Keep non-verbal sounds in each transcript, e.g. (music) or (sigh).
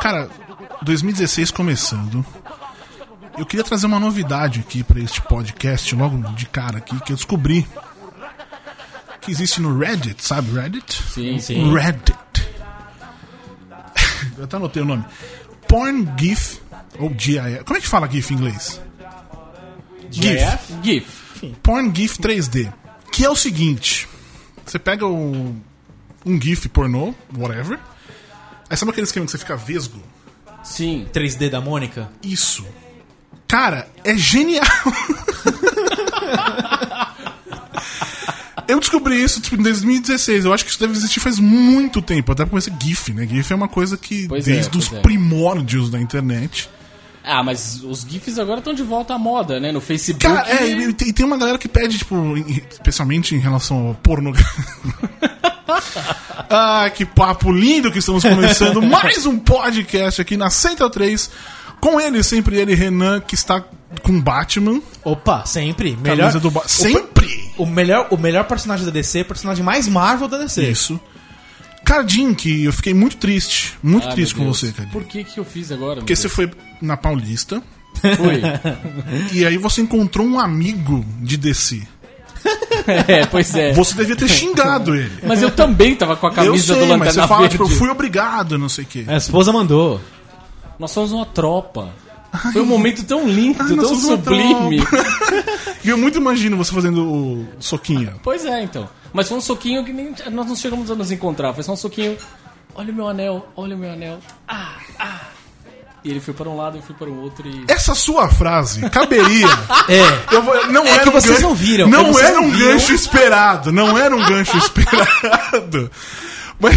Cara, 2016 começando. Eu queria trazer uma novidade aqui para este podcast, logo de cara aqui, que eu descobri que existe no Reddit, sabe Reddit? Sim, sim. Reddit. eu até anotei o nome. Porn GIF, ou GIF. Como é que fala GIF em inglês? GIF? GIF. Porn GIF 3D. Que é o seguinte: você pega o, um GIF pornô, whatever. Aí sabe aquele esquema que você fica vesgo? Sim. 3D da Mônica? Isso. Cara, é genial. Eu descobri isso tipo, em 2016. Eu acho que isso deve existir faz muito tempo. Até porque GIF, né? GIF é uma coisa que Pois é, desde os pois é. primórdios da internet. Ah, mas os GIFs agora estão de volta à moda, né? No Facebook. Cara, é, e, tem- uma galera que pede, tipo, especialmente em relação ao pornografia. (laughs) (laughs) ah, que papo lindo que estamos começando (laughs) mais um podcast aqui na Central 3. Com ele, sempre ele, Renan, que está com Batman. Opa, sempre. Melhor, Camisa do ba o, Sempre! o melhor, o melhor personagem da DC, o personagem mais Marvel da DC. Isso. Cardim, que eu fiquei muito triste. Muito Ah, triste com Deus. você, Cardim. Por que que eu fiz agora? Porque você foi na Paulista foi. (laughs) e aí você encontrou um amigo de DC. (laughs) é, pois é. Você devia ter xingado ele. Mas eu também tava com a Eu camisa sei, do mas Lanterna você fala, Verde. tipo, eu fui obrigado, não sei o quê. A esposa mandou. Nós somos uma tropa. Foi um momento tão lindo, Ai, tão sublime. (laughs) E eu muito imagino você fazendo o soquinho. Pois é, então. Mas foi um soquinho que nem nós não chegamos a nos encontrar. Foi só um soquinho. Olha o meu anel, olha o meu anel. Ah. E ele foi para um lado, eu fui para o outro e. Essa sua frase caberia. (laughs) É. Eu vou- não É era que um vocês gancho- não viram, é Não vocês era não um viram. gancho esperado. Não era um gancho esperado. (laughs) Mas,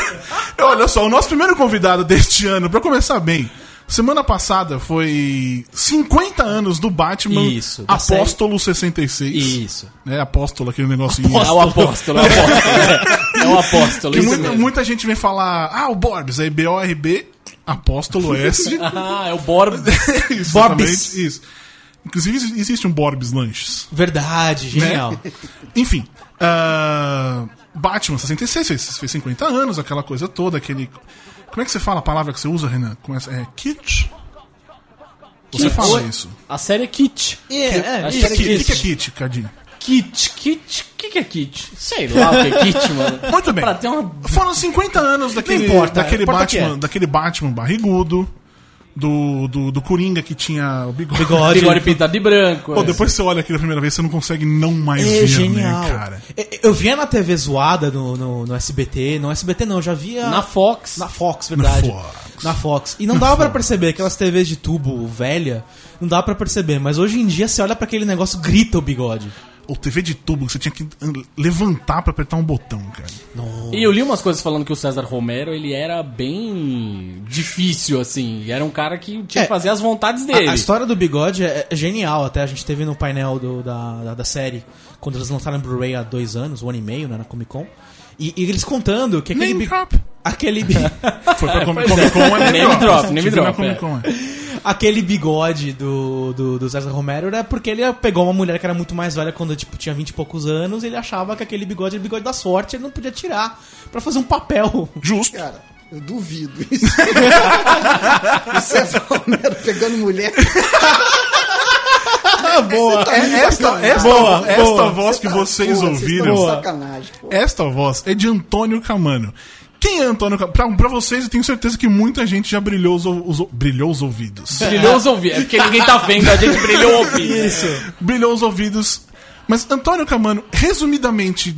(laughs) olha só, o nosso primeiro convidado deste ano, pra começar bem. Semana passada foi 50 anos do Batman Isso, da Apóstolo 66. Isso. É, Apóstolo, aquele negocinho. É o apóstolo, é o apóstolo. É, é o apóstolo. Que isso muita, muita gente vem falar, ah, o Borbs, aí B-O-R-B, Apóstolo S. (laughs) Ah, é o Borbs. (laughs) exatamente, Isso. Inclusive exi- existe um Borbs Lanches. Verdade, genial. (laughs) Enfim, ah, Batman 66 fez, fez 50 anos, aquela coisa toda, aquele. Como é que você fala a palavra que você usa, Renan? Como é, é kit? Você Kit. fala isso. A série é Kit. É, é, Acho O que é que, kit. que é kit, Cadinho? Kit, Kit. O que, que é Kit? Sei lá o que é Kit, (laughs) mano. Muito bem. Pra ter uma. Foram 50 anos daquele, Não importa, daquele, importa que Batman, é. daquele Batman barrigudo, do, do, do Coringa que tinha o bigode. Bigode. Bigode pintado de branco. Pô, é. depois você olha aquilo a primeira vez, você não consegue não mais É ver, genial. né, cara? Eu- Eu via na TV zoada no, no, no SBT. No SBT não, eu já via. Na Fox. Na Fox, verdade. Na Fox. Na Fox. E não dava pra perceber, aquelas TVs de tubo velha, não dava pra perceber. Mas hoje em dia você olha pra aquele negócio, grita o bigode. Ou TV de tubo, que você tinha que levantar pra apertar um botão, cara. E eu li umas coisas falando que o César Romero, ele era bem difícil, assim. Era um cara que tinha É. que fazer as vontades A, dele. a história do bigode é, é genial, até a gente teve no painel do- da, da, da série, quando eles lançaram o Blu-ray há dois anos, um ano e meio, né, na Comic Con. E, e eles contando que aquele. Name bi- drop. Aquele, bi- Foi pra (laughs) Comic pois é. Con, é Name drop, name drop, Comic é. Aquele bigode do, do, do César Romero era porque ele pegou uma mulher que era muito mais velha quando tipo, tinha 20 e poucos anos, e ele achava que aquele bigode era o bigode da sorte, ele não podia tirar pra fazer um papel. Justo. Cara, eu duvido isso. (laughs) o César Romero pegando mulher. boa. É esta, esta, Boa, esta boa. voz que vocês ouviram, esta voz é de Antônio Camano. Quem é Antônio Camano? Pra, pra vocês, eu tenho certeza que muita gente já brilhou os, os ou- brilhou os ouvidos. (laughs) Brilhou os ouvidos. É porque ninguém tá vendo, a gente brilhou o ouvido. Isso. brilhou os ouvidos. Mas, Antônio Camano, resumidamente,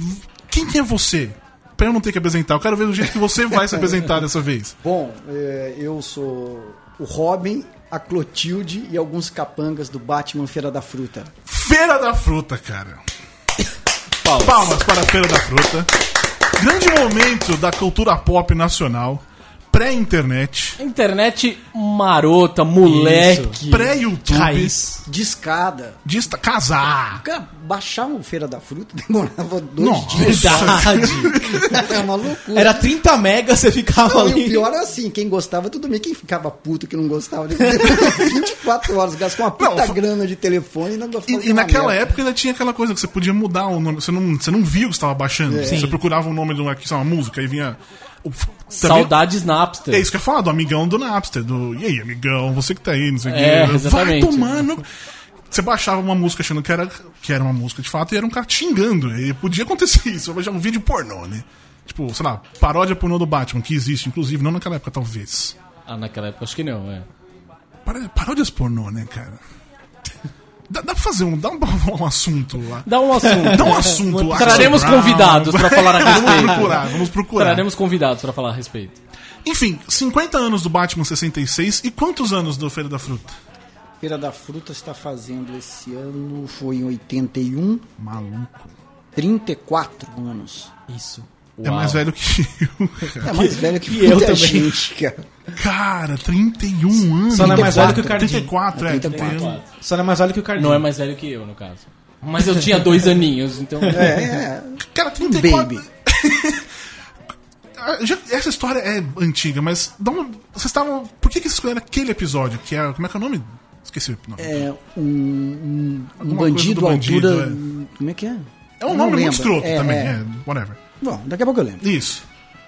quem é você? Pra eu não ter que apresentar, eu quero ver do jeito que você vai se apresentar dessa vez. (laughs) Bom, é, eu sou o Robin, a Clotilde e alguns capangas do Batman Feira da Fruta. Feira da Fruta, cara. Palmas. Palmas para a Feira da Fruta. Grande momento da cultura pop nacional. Pré-internet, Internet marota, moleque. pré-YouTube, Raiz. Discada. de esta- casar. Cara, baixar o Feira da Fruta demorava dois Nossa. dias. Verdade. É uma loucura. Era 30 megas, você ficava Não, e o ali. pior é assim, quem gostava, tudo bem. Quem ficava puto que não gostava, ele demorou 24 horas, gastou uma puta Não, grana de telefone e não gostava E, e naquela época ainda tinha aquela coisa que você podia mudar o nome. Você não, você não via o que estava baixando. Sim. Você procurava o nome de uma, uma música e vinha. O- também- Saudades Napster. É isso que eu ia falar, do amigão do Napster. Do, e aí, amigão, você que tá aí, não sei o É, quê. exatamente. Vai tomar no... Você baixava uma música achando que era, que era uma música de fato e era um cara xingando. E podia acontecer (laughs) isso. Eu baixava um vídeo pornô, né? Tipo, sei lá, paródia pornô do Batman, que existe, inclusive, não naquela época, talvez. Ah, naquela época acho que não, é. Paró- Paródias pornô, né, cara? Dá, dá pra fazer um. Dá um, (laughs) um assunto lá. Dá um assunto. (laughs) Dá um assunto lá. Traremos convidados pra falar a Vamos respeito. procurar, vamos procurar. Traremos convidados pra falar a respeito. Enfim, 50 anos do Batman 66 e quantos anos do Feira da Fruta? Feira da Fruta está fazendo esse ano, foi em 81, Maluco. 34 anos. Isso. É mais velho que eu. É mais velho que, que (laughs) eu também. gente, cara. Cara, 31 anos. Só não é mais velho que o Cardinho. 34, é. 34. 31. Só não é mais velho que o Cardinho. Não é mais velho que eu, no caso. Mas eu tinha dois aninhos, então. É, é. Cara, 34. Baby. Ah, (laughs) já- essa história é antiga, mas dá uma- vocês estavam. Por que, que vocês escolheram aquele episódio? Que é. Como é que é o nome? Esqueci o nome. É um, um, um bandido do à bandido, altura. é. Como é que é? É um Eu nome muito escroto É, também. é. É. whatever. Bom, daqui a pouco eu lembro. Isso.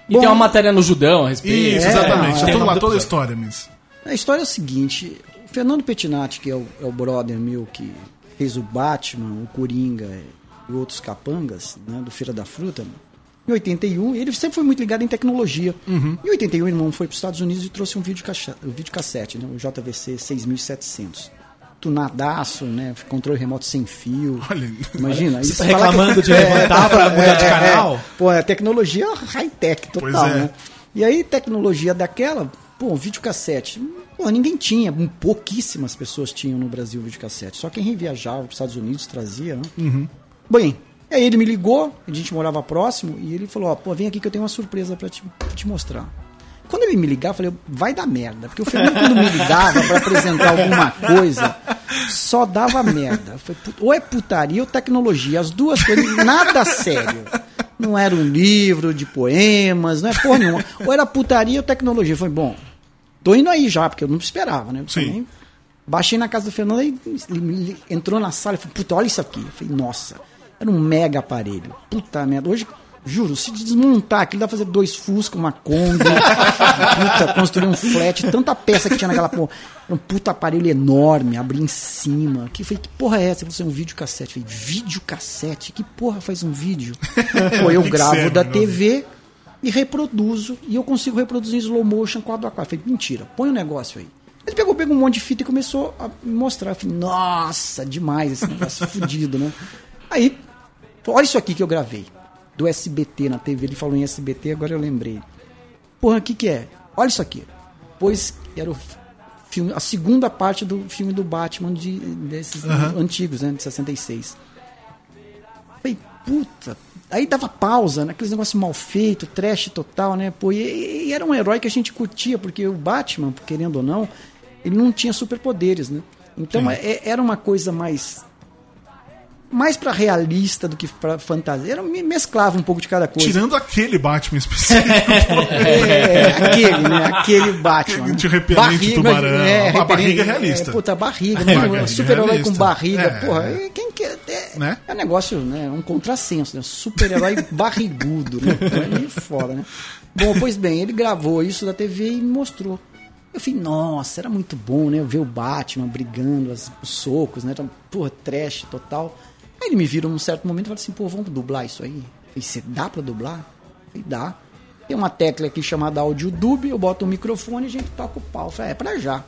E Bom, tem uma matéria no Judão a respeito. Isso, É, exatamente. Tem o nome lá toda a história, mas. A história é o seguinte: o Fernando Pettinati, que é o, é o brother meu que fez o Batman, o Coringa e outros capangas né, do Feira da Fruta, em 81, ele sempre foi muito ligado em tecnologia. Em 81, o irmão foi para os Estados Unidos e trouxe um vídeo, um vídeo cassete, né, o JVC 6700. Tunadaço, né? Controle remoto sem fio. (laughs) Olha. Imagina. Você isso tá reclamando de (laughs) levantar pra mudar de canal? Pô, é tecnologia high-tech total, é. né? E aí, tecnologia daquela, pô, videocassete. Pô, ninguém tinha, pouquíssimas pessoas tinham no Brasil videocassete. Só quem viajava para os Estados Unidos trazia, né? Uhum. Bem, aí ele me ligou, a gente morava próximo, e ele falou, ó, pô, vem aqui que eu tenho uma surpresa para te, pra te mostrar. Quando ele me ligar, eu falei, vai dar merda. Porque o Fernando, quando me ligava para apresentar alguma coisa, só dava merda. "Put- ou é putaria ou tecnologia. As duas coisas, nada sério. Não era um livro de poemas, não é porra nenhuma. Ou era putaria ou tecnologia. Falei, bom, tô indo aí já, porque eu não esperava, né? Sim. também Baixei na casa do Fernando e entrou na sala e falou, puta, olha isso aqui. Eu falei, nossa, era um mega aparelho. Puta merda. Hoje, juro, se desmontar aquilo, dá pra fazer dois Fusca, uma Kombi, puta, construir um flat, tanta peça que tinha naquela porra. Era um puta aparelho enorme, abrir em cima. Que falei, que porra é essa? "Isso é um videocassete. Eu falei, videocassete? Que porra faz um vídeo? (laughs) Pô, eu gravo serve, da meu? TV e reproduzo. E eu consigo reproduzir em slow motion quadro a quadro. Falei, mentira, põe o um negócio aí. Ele pegou, pegou um monte de fita e começou a mostrar. Eu falei, nossa, demais esse negócio (laughs) fudido, né? Aí, olha isso aqui que eu gravei. Do SBT na TV. Ele falou em SBT, agora eu lembrei. Porra, o que que é? Olha isso aqui. Pois era o filme, a segunda parte do filme do Batman de, desses antigos, né? De 66. Falei, puta. Aí dava pausa, né? Aqueles negócios mal feitos, trash total, né? Pô, e, e era um herói que a gente curtia, porque o Batman, querendo ou não, ele não tinha superpoderes, né? Então é- era uma coisa mais. Mais pra realista do que pra fantasia. Era, me- mesclava um pouco de cada coisa. Tirando aquele Batman específico. (laughs) É, aquele, né? Aquele Batman. De repelente, tubarão. A repelente, barriga é realista. É, puta, a barriga. A né? barriga é Super-herói com barriga. É. Porra, e quem quer. É, Né? é um negócio, né? Um contrassenso, né? Super-herói (laughs) barrigudo, né? É meio foda, né? Bom, pois bem, ele gravou isso da TV e me mostrou. Eu falei, nossa, era muito bom, né? Ver o Batman brigando, as- os socos, né? Era, Porra, trash total. Aí ele me virou num certo momento e falou assim, pô, vamos dublar isso aí? Falei, você dá pra dublar? Falei, dá. Tem uma tecla aqui chamada áudio dub, eu boto o microfone e a gente toca o pau. Eu falei, é pra já.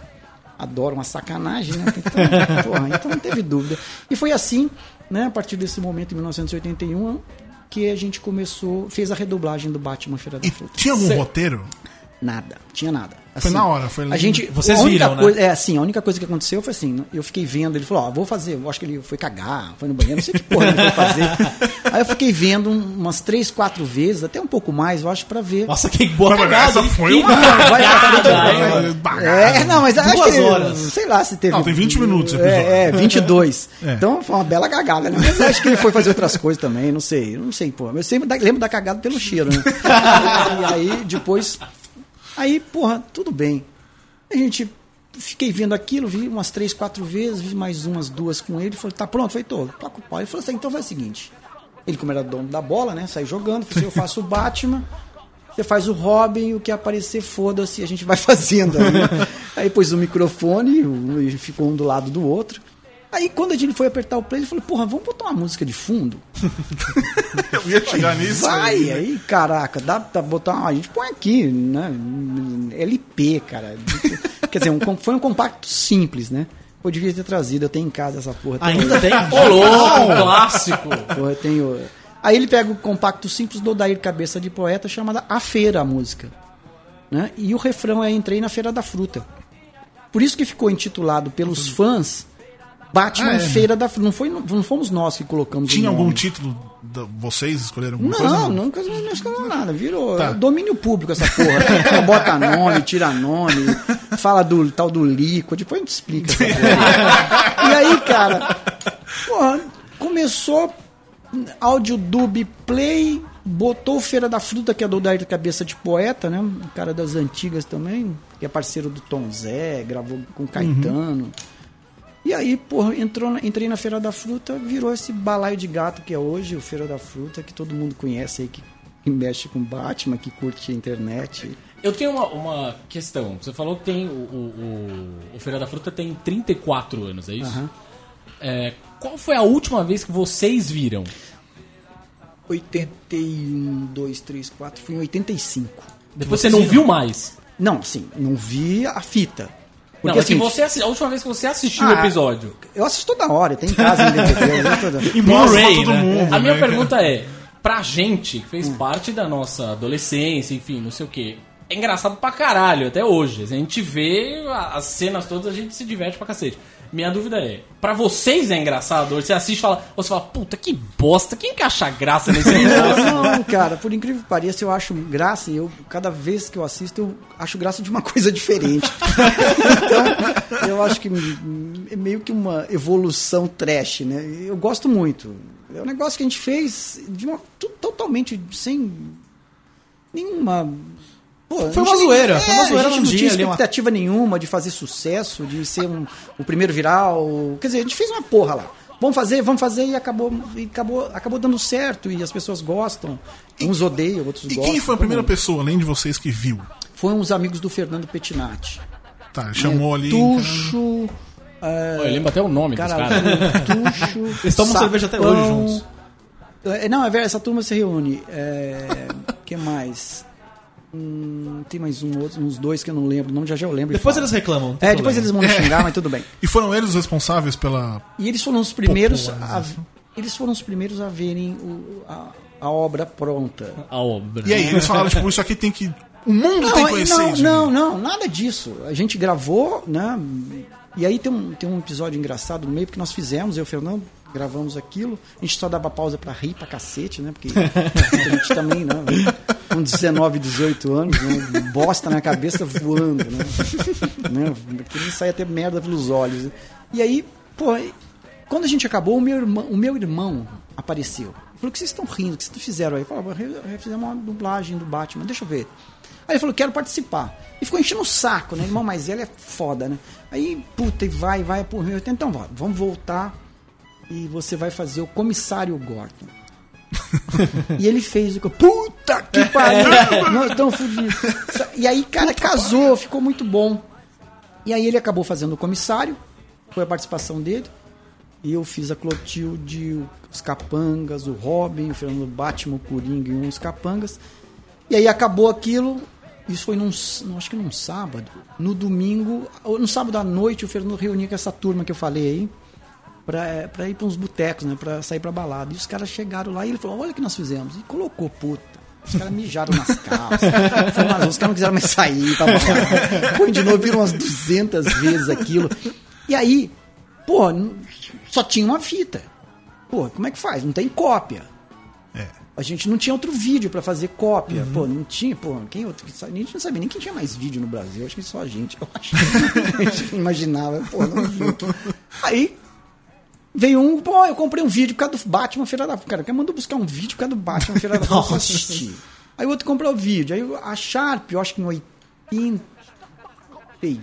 Adoro uma sacanagem, né? Então, (laughs) porra, então não teve dúvida. E foi assim, né, a partir desse momento, em 1981, que a gente começou, fez a redublagem do Batman Feira da E Fruta. tinha algum roteiro? Nada, tinha nada. Foi na hora, foi A gente, Vocês a única viram, né? coisa, É assim, a única coisa que aconteceu foi assim, eu fiquei vendo, ele falou, ó, vou fazer, eu acho que ele foi cagar, foi no banheiro, não sei que porra ele foi fazer. (laughs) Aí eu fiquei vendo umas três, quatro vezes, até um pouco mais, eu acho, pra ver. Nossa, que boa Mas cagada, essa foi uma. É, não, mas acho Duas que, horas. sei lá se teve... Não, tem 20 minutos o episódio. É, é 22. (laughs) É. Então foi uma bela cagada, né? Mas acho que ele foi fazer outras coisas também, não sei, não sei, pô. Eu sempre da- lembro da cagada pelo cheiro, né? (laughs) e aí, depois... Aí, porra, tudo bem. A gente... Fiquei vendo aquilo, vi umas três, quatro vezes, vi mais umas duas com ele. Falei, tá pronto? Falei, tô, toca o pau. Ele falou assim, então faz o seguinte. Ele, como era dono da bola, né? Saiu jogando, falei, eu faço o Batman, você faz o Robin, o que aparecer, foda-se, a gente vai (laughs) fazendo. Aí, aí pôs o microfone, ficou um do lado do outro. Aí quando a gente foi apertar o play, ele falou, porra, vamos botar uma música de fundo? (laughs) Eu ia chegar nisso. Vai, aí, né? aí, caraca, dá pra botar uma. A gente põe aqui, né? LP, cara. (laughs) Quer dizer, um foi um compacto simples, né? Eu devia ter trazido, eu tenho em casa essa porra. Ainda tem? Ô, louco, clássico. Porra, eu tenho. Aí ele pega o compacto simples do Dair Cabeça de Poeta, chamada A Feira, a música. Né? E o refrão é Entrei na Feira da Fruta. Por isso que ficou intitulado pelos fãs Batman Ah, é. Feira da Fruta. Não, foi, não fomos nós que colocamos o Tinha algum título? da- vocês escolheram alguma coisa? Não, nunca não nada. Virou Tá. domínio público essa porra. (laughs) Bota nome, tira nome, fala do tal do líquido, depois a gente explica. e aí, cara, porra, começou áudio dub play, botou Feira da Fruta, que é do Dair Cabeça de Poeta, né? Um cara das antigas também, que é parceiro do Tom Zé, gravou com Caetano. E aí, porra, entrou na- entrei na Feira da Fruta, virou esse balaio de gato que é hoje, o Feira da Fruta, que todo mundo conhece aí, que, que mexe com Batman, que curte a internet. Eu tenho uma, uma questão. Você falou que tem o, o, o, o Feira da Fruta tem 34 anos, é isso? Aham. É, qual foi a última vez que vocês viram? 81, 2, 3, 4, fui em 85. Depois você não viu mais. Não, sim, não vi a fita. Não, Porque é que assim, você assi- a última vez que você assistiu o Ah, episódio. eu assisto toda hora, tem em casa em DVD. Em (laughs) Blu-ray, todo né? mundo. A minha né? pergunta é, pra gente, que fez parte da nossa adolescência, enfim, não sei o quê, é engraçado pra caralho até hoje. A gente vê as cenas todas, a gente se diverte pra cacete. Minha dúvida é, pra vocês é engraçado? Ou Você assiste e fala, você fala, puta, que bosta, quem que acha graça nesse negócio? Não, não, cara, por incrível que pareça, eu acho graça, e eu, cada vez que eu assisto, eu acho graça de uma (laughs) coisa diferente. então, eu acho que é meio que uma evolução trash, né? Eu gosto muito. É um negócio que a gente fez de uma, totalmente sem nenhuma. Pô, a Foi gente uma zoeira, foi uma a zoeira gente num não dia tinha ali, uma- expectativa nenhuma de fazer sucesso, de ser um, o primeiro viral. Quer dizer, a gente fez uma porra lá. Vamos fazer, vamos fazer e acabou, e acabou, acabou dando certo e as pessoas gostam. Uns odeiam, outros E gostam. quem foi a primeira mundo. pessoa, além de vocês, que viu? Foi uns amigos do Fernando Pettinati. Tá, chamou ali. Tuxo, Olha, eu lembro até o nome dos cara, caras. Tuxo. (laughs) Eles tomam cerveja até hoje juntos. É, Não, é verdade, essa turma se reúne. É, que mais? Hum, tem mais um outro, uns dois que eu não lembro. O nome já já eu lembro. Depois eles reclamam. não É, depois eles vão me xingar, mas tudo bem. (laughs) E foram eles os responsáveis pela. E eles foram os primeiros a, eles foram os primeiros a verem o- a, a obra pronta. A obra. E aí, eles falaram, tipo, isso aqui tem que. O mundo tem que conhecer não, isso. não, não, nada disso. A gente gravou, né? E aí tem um, tem um episódio engraçado no meio, porque nós fizemos, eu e o Fernando gravamos aquilo. A gente só dava pausa pra rir pra cacete, né? Porque (laughs) a gente também, né? Com 19, 18 anos, né? bosta na cabeça voando, né? né? Aquilo sai até merda pelos olhos. E aí, pô, quando a gente acabou, o meu irmão, o meu irmão apareceu. Falou, o que vocês estão rindo? O que vocês fizeram aí? Falou, "Re- fizemos uma dublagem do Batman, deixa eu ver. Aí ele falou, quero participar. E ficou enchendo o saco, né? Irmão mais velho é foda, né? Aí, puta, e vai, vai. Eu, Então, vamos voltar e você vai fazer o comissário Gordon. (laughs) e ele fez o que? Puta que pariu! Nós estamos fodidos. E aí, cara, casou, ficou muito bom. E aí ele acabou fazendo o comissário, foi a participação dele. E eu fiz a Clotilde, os Capangas, o Robin, o Fernando Batman, o Coringa e uns Capangas. E aí acabou aquilo. Isso foi num, acho que num sábado. No domingo, ou no sábado à noite, o Fernando reunia com essa turma que eu falei aí pra, pra ir pra uns botecos, né? Pra sair pra balada. E os caras chegaram lá e ele falou: Olha o que nós fizemos. E colocou, puta. Os caras mijaram nas calças. (laughs) Os caras não quiseram mais sair. Lá. Põe de novo, viram umas 200 vezes aquilo. E aí, pô, só tinha uma fita. Pô, como é que faz? Não tem cópia. É. A gente não tinha outro vídeo pra fazer cópia. Pô, não tinha, pô, quem outro que sabe? A gente não sabia nem quem tinha mais vídeo no Brasil. Acho que só a gente. Eu acho. (laughs) a gente imaginava, pô, não viu. Aí veio um, pô, eu comprei um vídeo por causa do Batman Feira da Cara, quem mandou buscar um vídeo por causa do Batman Feira da assistir. Aí o outro comprou o vídeo. Aí a Sharp, eu acho que em 80. Ei,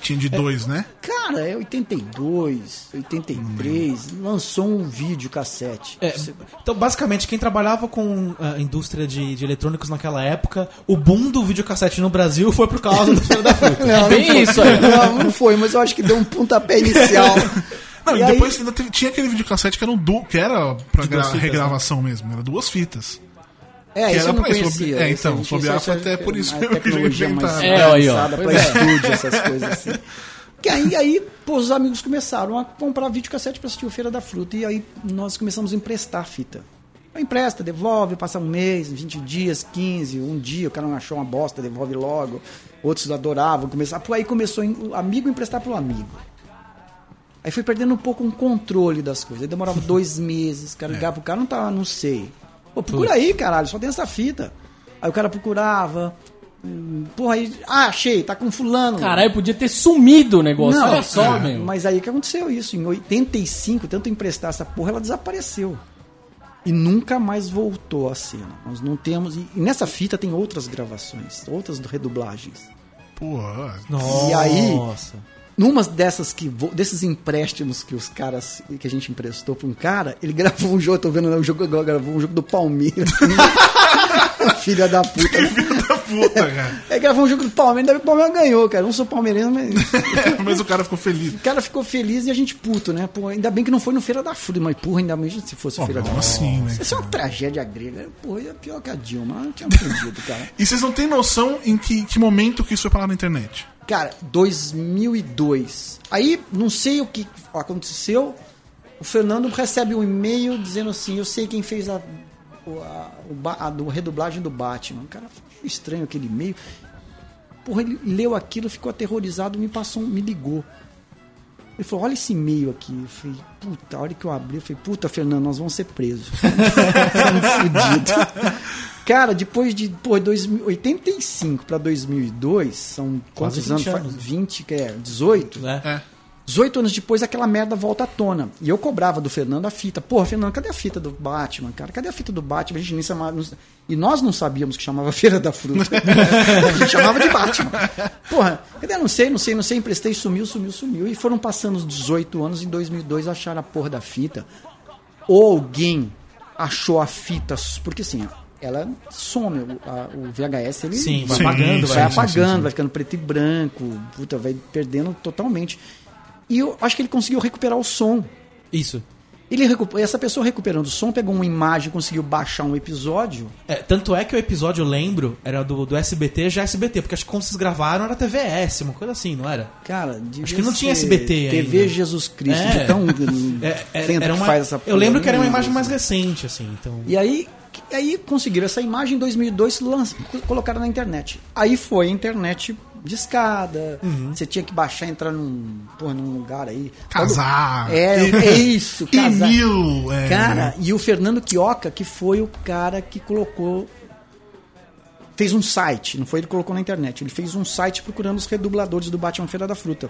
Tinha de dois, né? Cara, é 82, 83, lançou um vídeo cassete. É, então, basicamente, quem trabalhava com a indústria de, de eletrônicos naquela época, o boom do videocassete no Brasil foi por causa do Feira da Fruta. (laughs) Não, É não bem foi. isso aí. Não, não foi, mas eu acho que deu um pontapé inicial. (laughs) Não, e, E aí- depois ainda teve- tinha aquele videocassete que era um du que era pra gra- fitas, regravação mesmo, era duas fitas. É, Que isso era eu não pra isso, conhecia. é, então, sob até por isso a mesmo (laughs) que tecnologia mais inventaram. É, aí, ó. avançada pra Pois é. estúdio, essas coisas assim. Que aí, aí, pô, os amigos começaram a comprar videocassete pra assistir o Feira da Fruta. E aí nós começamos a emprestar a fita. Empresta, devolve, passa um mês, 20 dias, 15, um dia, o cara não achou uma bosta, devolve logo. Outros adoravam, começar. Pô, aí começou o amigo emprestar pro amigo. Aí foi perdendo um pouco um controle das coisas. Aí demorava (laughs) dois meses, o cara ligava pro cara, não tá, não sei. Pô, procura aí, caralho, só tem essa fita. Aí o cara procurava. Porra, aí. Ah, achei, tá com fulano. Caralho, podia ter sumido o negócio. Não, Olha só, é, meu. Mas aí que aconteceu isso? Em 85, tanto emprestar essa porra, ela desapareceu. E nunca mais voltou à cena. Nós não temos. E nessa fita tem outras gravações, outras redublagens. Pô, Nossa. E aí- Numa dessas que desses empréstimos que os caras que a gente emprestou pra um cara, ele gravou um jogo, tô vendo né, o jogo agora, gravou um jogo do Palmeiras. (laughs) Filha da puta. da puta, cara. É, gravou um jogo do Palmeiras, ainda bem que o Palmeiras ganhou, cara. Eu não sou palmeirense, mas (laughs) Mas o cara ficou feliz. o cara ficou feliz e a gente puto, né? Pô, ainda bem que não foi no Feira da Fruta, mas porra, ainda bem se fosse Pô, Feira da como Fruta. assim, né? Isso é uma tragédia grega. Pô, é pior que a Dilma. Eu não tinha entendido, cara. E vocês não têm noção em que, que momento que isso foi parar na internet? Cara, 2002. Aí, não sei o que aconteceu. O Fernando recebe um e-mail dizendo assim: Eu sei quem fez a, a, a do- redublagem do Batman. Cara, estranho aquele e-mail. Porra, ele leu aquilo, ficou aterrorizado, me passou, me ligou. Ele falou: Olha esse e-mail aqui. Eu falei: Puta, a hora que eu abri, eu falei: Puta, Fernando, nós vamos ser presos. (laughs) Estamos fodidos. Cara, depois de pô, 2000 85 para 2002, são Quase quantos 20 anos? anos. Faz 20, que é 18? né? É. 18 anos depois, aquela merda volta à tona. E eu cobrava do Fernando a fita. Porra, Fernando, cadê a fita do Batman, cara? Cadê a fita do Batman? A gente nem chamava. E nós não sabíamos que chamava (laughs) Feira da Fruta. (laughs) a gente chamava de Batman. Porra, cadê? Não sei, não sei, não sei. Emprestei, sumiu, sumiu, sumiu. E foram passando os 18 anos. Em 2002 acharam a porra da fita. Ou alguém achou a fita. Porque assim, ela some. O, a- o VHS ele Sim, vai Sim, apagando, sim, vai apagando, sim. vai ficando preto e branco, puta, vai perdendo totalmente. E eu acho que ele conseguiu recuperar o som. Isso. Ele essa pessoa recuperando o som, pegou uma imagem, conseguiu baixar um episódio. É, tanto é que o episódio, eu lembro, era do, do SBT, já SBT, porque acho que quando vocês gravaram era TVS, uma coisa assim, não era? Cara, Acho que não tinha SBT TV ainda. Jesus Cristo, É. tão (laughs) É, é, era que uma, faz essa eu lembro que era uma imagem mais recente, assim, então... E aí, aí conseguiram essa imagem em 2002 lan- colocaram na internet. Aí foi a internet de escada. Uhum. Você tinha que baixar, entrar num, porra, num lugar aí. Casar. É, é isso, casar. E-mail. É, Cara, e o Fernando Quioca, que foi o cara que colocou. Fez um site, não foi ele que colocou na internet, ele fez um site procurando os redubladores do Batman Feira da Fruta.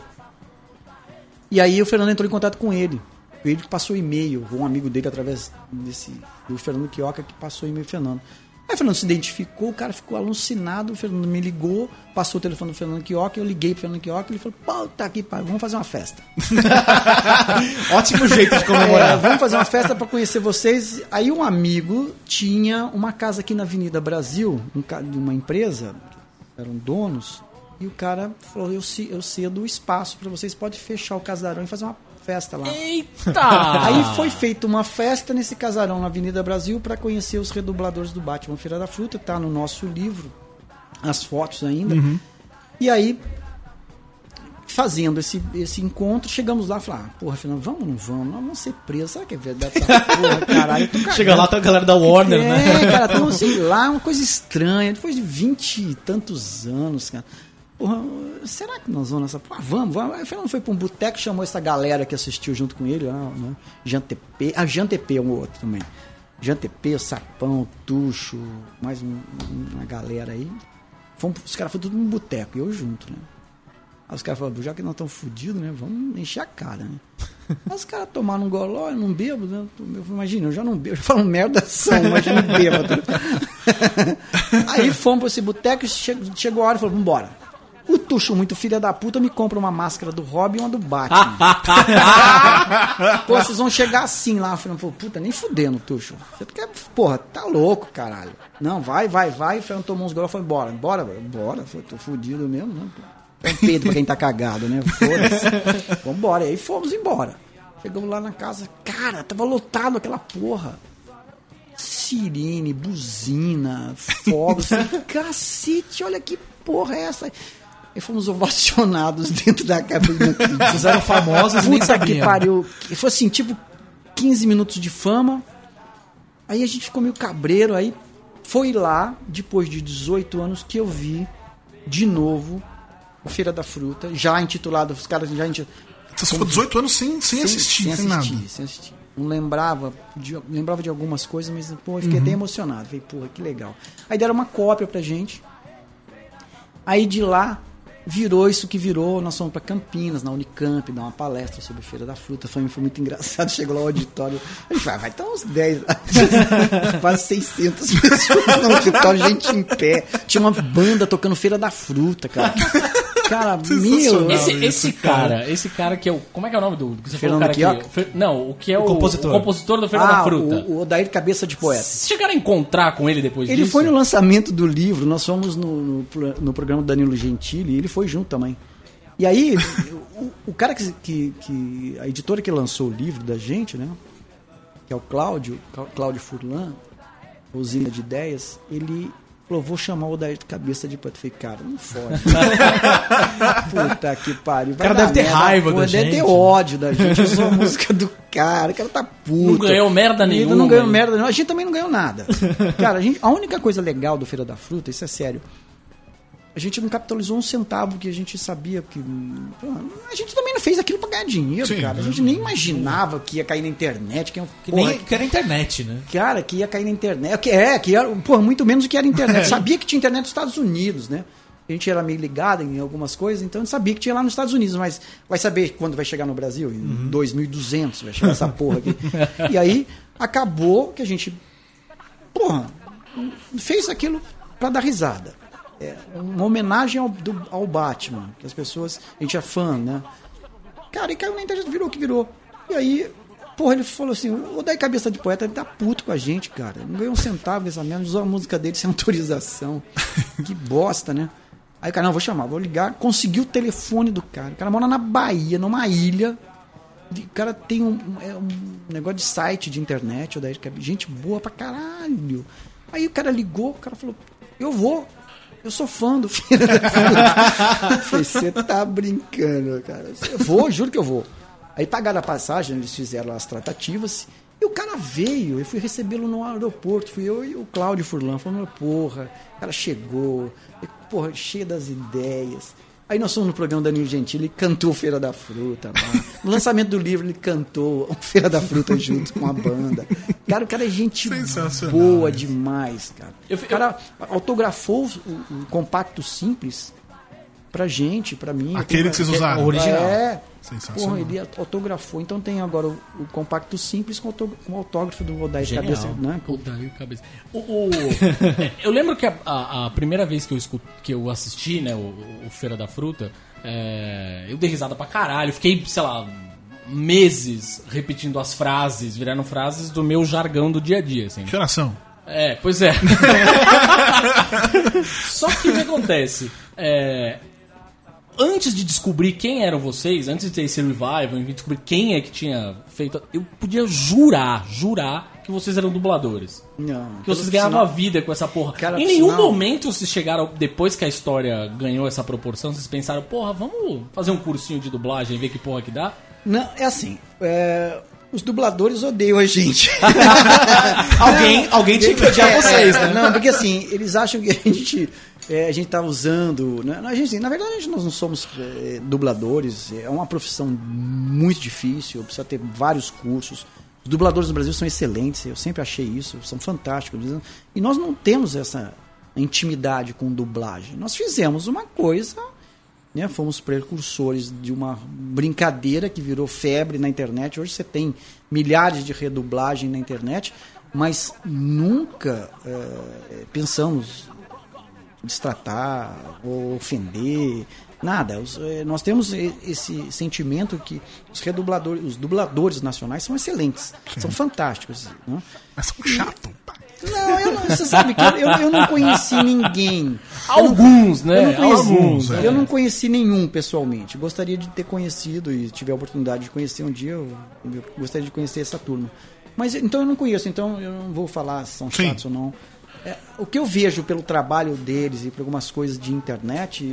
E aí o Fernando entrou em contato com ele. Ele passou e-mail, um amigo dele através desse. do Fernando Quioca que passou e-mail Fernando. Aí o Fernando se identificou, o cara ficou alucinado, o Fernando me ligou, passou o telefone do Fernando Quioca, eu liguei pro Fernando Quioca e ele falou, pô, tá aqui, pai, vamos fazer uma festa. (laughs) Ótimo jeito de É, comemorar. vamos fazer uma festa para conhecer vocês. Aí um amigo tinha uma casa aqui na Avenida Brasil, um de uma empresa, eram donos, e o cara falou: Eu, eu cedo o espaço para vocês, pode fechar o casarão e fazer uma festa lá. Eita! (laughs) Aí foi feita uma festa nesse casarão na Avenida Brasil para conhecer os redubladores do Batman Feira da Fruta, tá no nosso livro, as fotos ainda. E aí fazendo esse, esse encontro, chegamos lá e falamos, ah, porra, Fernando, vamos ou não vamos? Nós vamos ser presos. Será que é verdade? (laughs) Porra, caralho. Chega lá, tá a galera da Warner, é, né? cara, então, sei lá, uma coisa estranha. Depois de vinte e tantos anos, cara. Porra, será que nós vamos nessa. Porra, vamos, vamos. Aí o Fernando foi pra um boteco, chamou essa galera que assistiu junto com ele, lá, né? Jean TP. Ah, Jean TP é um outro também. O Sapão, Tuxo, mais um- uma galera aí. Fomos, os caras foram tudo num boteco, e eu junto, né? Aí os caras falaram, já que nós estamos fodidos, né? Vamos encher a cara, né? (laughs) Aí os caras tomaram um goló, eu não bebo, né? Eu, imagina, eu já não bebo, eu falo merda são, imagina bêbado. (laughs) Aí fomos pra esse boteco che- chegou a hora e falou, vambora. O Tuxo, muito filha da puta, me compra uma máscara do Robin e uma do Batman. (laughs) Pô, vocês vão chegar assim lá. Pô, puta, nem fudendo, Tuxo. Você quer, porra, tá louco, caralho. Não, vai, vai, vai. O Fernando tomou uns gols e falou, bora, bora, bora. Eu falei, tô fudido mesmo, né? É um pedo pra quem tá cagado, né? Foda-se. (laughs) Vambora. E aí fomos embora. Chegamos lá na casa, cara, tava lotado aquela porra. Sirene, buzina, fogos. (laughs) Cacete, olha que porra é essa? E fomos ovacionados (laughs) dentro da cabine. Vocês eram famosos e nem Puta que sabiam. pariu. Foi assim, tipo 15 minutos de fama. Aí a gente ficou meio cabreiro. Aí foi lá, depois de 18 anos, que eu vi de novo o Feira da Fruta, já intitulado, os caras já intitularam. Você ficou 18 anos sem, sem, assistir, sem, nada. sem assistir. Não lembrava de, lembrava de algumas coisas, mas pô, eu fiquei Uhum. até emocionado. Falei, porra, que legal. Aí deram uma cópia pra gente. Aí de lá virou isso que virou. Nós fomos pra Campinas, na Unicamp, dar uma palestra sobre Feira da Fruta. Foi, foi muito engraçado. (laughs) Chegou lá o auditório. A gente vai, vai estar uns 10, (laughs) quase 600 pessoas no auditório, gente em pé. Tinha uma banda tocando Feira da Fruta, cara. Cara, (laughs) meu. Esse, isso, esse cara, esse cara que é o. Como é que é o nome do. que você Fernando falou, o cara que, Fe- Não, o que é o, compositor. o compositor do Feira Ah, da Fruta. o, o Odair Cabeça de Poeta. Vocês chegaram a encontrar com ele depois Ele disso? foi no lançamento do livro, nós fomos no, no, no programa do Danilo Gentili e ele foi junto também. E aí, o, o cara que, que, que- A editora que lançou o livro da gente, né? Que é o Cláudio, Clá- Cláudio Furlan, Usina de Ideias, ele falou: vou chamar o Odair de cabeça de. Eu falei, cara, não fode. (laughs) Puta que pariu. vai cara deve ter merda, raiva pô, da Deve gente, ter né? ódio da gente. Eu sou a música do cara, o cara tá puto. Não ganhou merda nenhuma. Não ganhou merda nenhuma. A gente também não ganhou nada. (laughs) Cara, a, gente- a única coisa legal do Feira da Fruta, isso é sério, a gente não capitalizou um centavo que a gente sabia que. A gente também não fez aquilo pra ganhar dinheiro, Sim, cara. A gente nem imaginava que ia cair na internet. Que, ia- Que porra, nem que era internet, né? Cara, que ia cair na internet. Que é, que era, porra, muito menos do que era internet. (laughs) Sabia que tinha internet nos Estados Unidos, né? A gente era meio ligado em algumas coisas, então a gente sabia que tinha lá nos Estados Unidos, mas vai saber quando vai chegar no Brasil? Em 2200 vai chegar essa porra aqui. (laughs) E aí acabou que a gente, porra, fez aquilo pra dar risada. É uma homenagem ao, do- ao Batman, que as pessoas, a gente é fã, né? Cara, e caiu na internet, virou o que virou. E aí, porra, ele falou assim: o Daí Cabeça de Poeta ele tá puto com a gente, cara. Não ganhou um centavo dessa merda, usou a música dele sem (laughs) autorização. que bosta, né? Aí cara, não, vou chamar, vou ligar. Conseguiu o telefone do cara. O cara mora na Bahia, numa ilha. O cara tem um, é um negócio de site de internet, o Daí Cabeça. Gente boa pra caralho. Aí o cara ligou, o cara falou: Eu vou. Eu sou fã do filho da (laughs) puta. Eu falei, você tá brincando, cara. Eu vou, juro que eu vou. Aí pagaram a passagem, eles fizeram as tratativas. E o cara veio, eu fui recebê-lo no aeroporto. Fui eu e o Cláudio Furlan. Falando, porra, o cara chegou, porra, cheio das ideias. Aí nós fomos no programa da Danilo Gentili, ele cantou Feira da Fruta. lá. No lançamento do livro, ele cantou (laughs) Feira da Fruta junto com a banda. Cara, o cara é gente boa isso. demais, cara. O cara autografou o, o compacto simples pra gente, pra mim. Aquele que vocês usaram. o original. É. Sensacional. Porra, ele autografou. Então tem agora o, o compacto simples com, o autógrafo do Odair. Cabeça. Né? Aí, cabeça. O, o- eu lembro que a, a- a primeira vez que eu, escu- que eu assisti, né, o, o Feira da Fruta, é, eu dei risada pra caralho. Fiquei, sei lá, meses repetindo as frases, viraram frases do meu jargão do dia a dia, assim. Que oração? É, pois é. (laughs) Só que o que acontece? É, antes de descobrir quem eram vocês, antes de ter esse revival, enfim, descobrir quem é que tinha feito, eu podia jurar, jurar que vocês eram dubladores. Não. Que vocês ganhavam sinal- a vida com essa porra. Cara, em nenhum sinal- momento vocês chegaram, depois que a história ganhou essa proporção, vocês pensaram, porra, vamos fazer um cursinho de dublagem e ver que porra que dá? Não, é assim. é, os dubladores odeiam a gente. (laughs) Alguém, alguém tinha que odiar É, vocês, é, né? Não, porque assim, eles acham que a gente, é, a gente tá usando. Né? A gente, na verdade, gente, nós não somos é, dubladores. É uma profissão muito difícil, precisa ter vários cursos. Os dubladores no Brasil são excelentes, eu sempre achei isso, são fantásticos. E nós não temos essa intimidade com dublagem. Nós fizemos uma coisa né, fomos precursores de uma brincadeira que virou febre na internet. Hoje você tem milhares de redublagem na internet, mas nunca eh, pensamos destratar ou ofender, nada. Os, eh, nós temos esse sentimento que os redubladores, os dubladores nacionais são excelentes, são fantásticos. Né? Mas são chato. Não, eu não, você sabe que eu, eu, eu não conheci ninguém. (laughs) Alguns, né? Eu não conheci, Alguns, é. eu não conheci nenhum pessoalmente. Gostaria de ter conhecido e tiver a oportunidade de conhecer um dia, eu, eu gostaria de conhecer essa turma. Mas então eu não conheço, então eu não vou falar se são Sim. chatos ou não. É, o que eu vejo pelo trabalho deles e por algumas coisas de internet,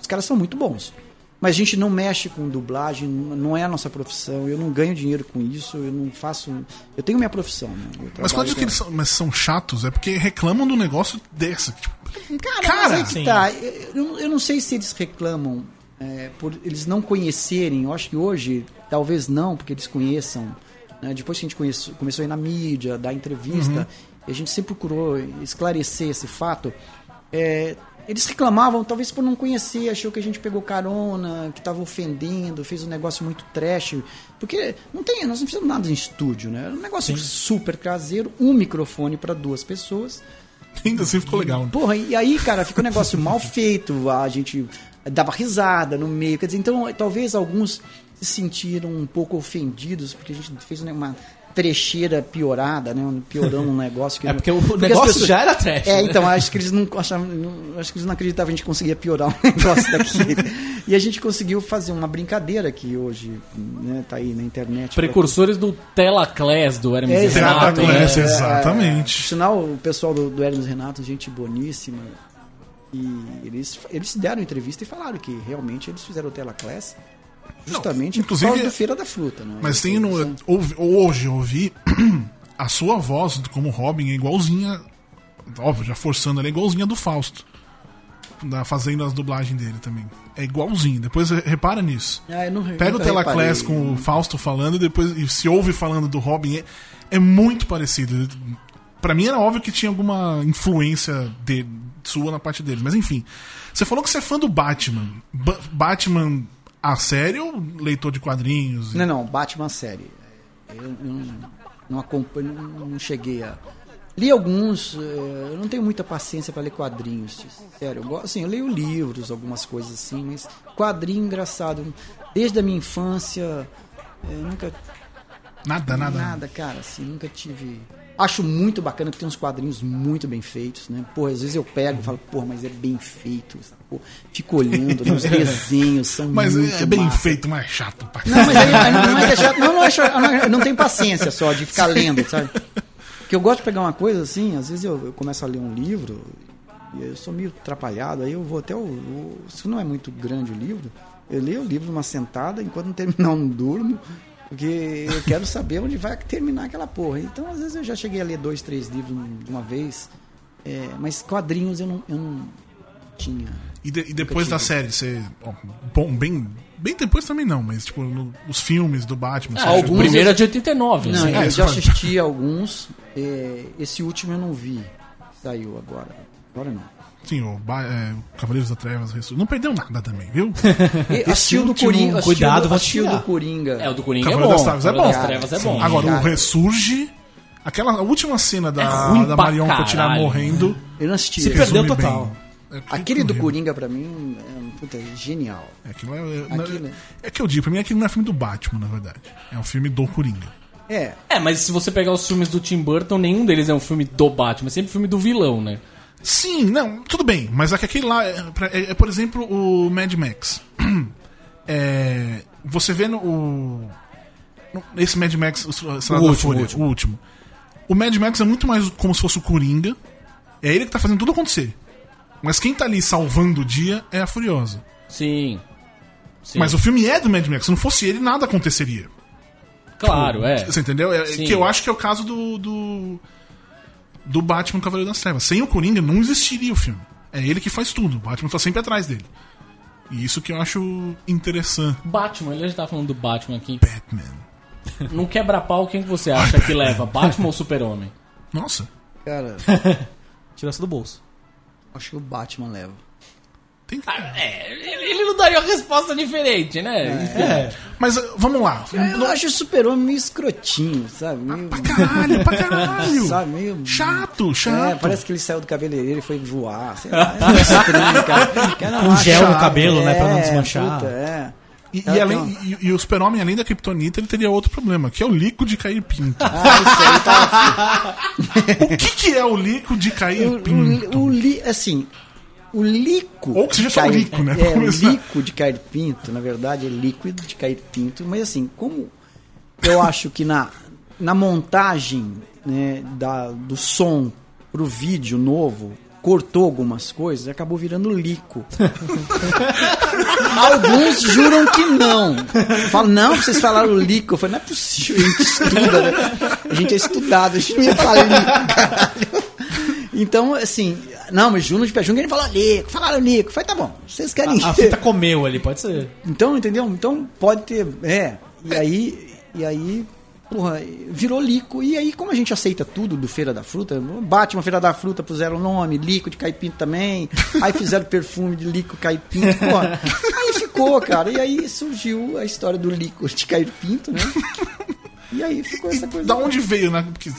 os caras são muito bons. Mas a gente não mexe com dublagem, não é a nossa profissão, eu não ganho dinheiro com isso, eu não faço. Eu tenho minha profissão, né? Mas quando que eles são, mas são chatos, é porque reclamam do negócio desse. Tipo, Cara, Cara, mas aí que sim. tá. Eu, eu não sei se eles reclamam é, por eles não conhecerem. Eu acho que hoje, talvez não, porque eles conheçam. né? Depois que a gente conhece- começou a ir na mídia, dar entrevista, e a gente sempre procurou esclarecer esse fato. é, eles reclamavam, talvez por não conhecer, achou que a gente pegou carona, que estava ofendendo, fez um negócio muito trash. Porque não tem, nós não fizemos nada em estúdio, né? Era um negócio super caseiro, um microfone para duas pessoas. (laughs) ainda assim ficou legal. né? Porra, e aí, cara, fica um negócio mal feito, a gente dava risada no meio, quer dizer, então talvez alguns se sentiram um pouco ofendidos, porque a gente fez uma trecheira piorada, né, piorando um negócio que... (laughs) É porque o as negócio já era trash, É, né? então, acho que eles não achavam, acho que eles não acreditavam que a gente conseguia piorar um (laughs) negócio daquele. e a gente conseguiu fazer uma brincadeira que hoje, né, tá aí na internet. Precursores do Telaclass, do Hermes É, Renato. Né? é. é, exatamente. Por sinal, o pessoal do, do Hermes Renato, gente boníssima. E eles, eles deram entrevista e falaram que realmente eles fizeram o Tela Class justamente Não, inclusive- Feira da Fruta. Né? Mas tem no. ouvi- hoje eu ouvi (clears throat) a sua voz como Robin é igualzinha. Óbvio, já forçando ela é igualzinha do Fausto. Da, fazendo as dublagens dele também. É igualzinho. Depois re- repara nisso. Ah, não- Pega o Telaclass com o Fausto falando e depois e se ouve falando do Robin. É, é muito parecido. Pra mim era óbvio que tinha alguma influência de, sua na parte dele. Mas enfim. Você falou que você é fã do Batman. Ba- Batman a série ou leitor de quadrinhos? Não, não, Batman série. Eu, eu não, não acompanho, não, não cheguei a. Li alguns, eh, eu não tenho muita paciência para ler quadrinhos, sério. Eu, gosto, assim, eu leio livros, algumas coisas assim, mas quadrinho engraçado. Desde a minha infância, eh, nunca Nada, nada. Nada, cara, assim, nunca tive. Acho muito bacana que tem uns quadrinhos muito bem feitos, né? Pô, às vezes eu pego e falo, pô, mas é bem feito. Pô, fico olhando, né? os (laughs) desenhos são Mas muito é bem massa. feito, mas é chato. Pra... Não, mas aí aí não é é chato. Não, não é chato. Não, eu não tenho paciência só de ficar lendo, sabe? Porque eu gosto de pegar uma coisa assim, às vezes eu, eu começo a ler um livro e eu sou meio atrapalhado, aí eu vou até o, o- Se não é muito grande o livro, eu leio o livro numa sentada, enquanto não terminar (laughs) não durmo, porque eu quero saber onde vai terminar aquela porra. Então, às vezes eu já cheguei a ler dois, três livros de uma vez, é, mas quadrinhos eu não, eu não tinha. E, de- e depois da série, você. bom, bem. Bem depois também não, mas tipo, no- os filmes do Batman. Ah, você o? Alguns primeiro eu- é de 89. Não, assim. é, eu já assisti alguns. é, esse último eu não vi. Saiu agora. Agora não. Sim, o, Ba- é, o Cavaleiros da Trevas Ressurge. Não perdeu nada também, viu? (laughs) E Assistiu do Coringa. Cuidado, do- vou assistiu do Coringa. É, o do Coringa é Cavaleiro bom. das Trevas é bom. das Trevas é bom. Agora, cara. o Ressurge. Aquela última cena da, É da pra Marion Cotillard morrendo. Eu não assisti. Se perdeu total. bem. É, que- Aquele do. Coringa pra mim é, puta, é genial. É, aquilo é, é- Aquilo- é que eu digo, pra mim aquilo não é filme do Batman, na verdade. É um filme do Coringa. É. É, mas se você pegar os filmes do Tim Burton, nenhum deles é um filme do Batman, é sempre filme do vilão, né? Sim, não, tudo bem, mas é que aquele lá é, é- é, por exemplo, o Mad Max. (clears throat) É, você vê no, o, esse Mad Max, o Senador O da último, Fúria, o último. o último. O Mad Max é muito mais como se fosse o Coringa. É ele que tá fazendo tudo acontecer. Mas quem tá ali salvando o dia é a Furiosa. Sim. Sim. Mas o filme é do Mad Max. Se não fosse ele, nada aconteceria. Claro, é. Você entendeu? É, Sim. que eu acho que é o caso do. do, do Batman Cavaleiro das Trevas. Sem o Coringa não existiria o filme. É ele que faz tudo. O Batman tá sempre atrás dele. E isso que eu acho interessante. Batman, ele já tá falando do Batman aqui. Batman. (laughs) Num quebra-pau, quem que você acha que leva? Batman ou Super-Homem? Nossa. Cara, (laughs) Tirou essa do bolso. acho que o Batman leva. Tem que... É, ele ele não daria uma resposta diferente, né? Enfim. É. Mas uh, vamos lá. Eu acho o super-homem meio escrotinho, sabe? Meio, Pra caralho, pra caralho. (laughs) sabe? Meio... Chato, chato. É, parece que ele saiu do cabeleireiro e foi voar, sei (laughs) lá. É não Um gel no cabelo, né, pra não É, desmanchar. puta, é. E, Ela e além, e, e o Super-Homem, além da Kryptonita, ele teria outro problema, que é o líquido de cair pinto. (laughs) Ah, isso aí tá. o que, que é o líquido de cair O, pinto? o, o li, assim, o lico. Ou que seja só cair- lico, né, (laughs) É, o lico de cair pinto, na verdade, é líquido de cair pinto. Mas assim, como eu acho que na, na montagem né, da, do som pro vídeo novo cortou algumas coisas, acabou virando lico. (laughs) Alguns juram que não. Falam, não, vocês falaram lico. Eu falei, não é possível, a gente estuda, né? A gente é estudado, a gente não ia falar lico, caralho. (laughs) Então, assim, não, mas Juno de Pé Junga ele falou lico, falaram lico. Eu falei, tá bom, vocês querem. A, a fita comeu ali, pode ser. Então, entendeu? Então pode ter. É. E aí. E aí. Porra, virou lico. E aí, como a gente aceita tudo do Feira da Fruta, Batman Feira da Fruta puseram o nome, lico de caipinto também. Aí fizeram perfume de lico caipinto. Porra. Aí ficou, cara. E aí surgiu a história do lico de caipinto, né? E aí ficou essa coisa. Da onde veio, né? Porque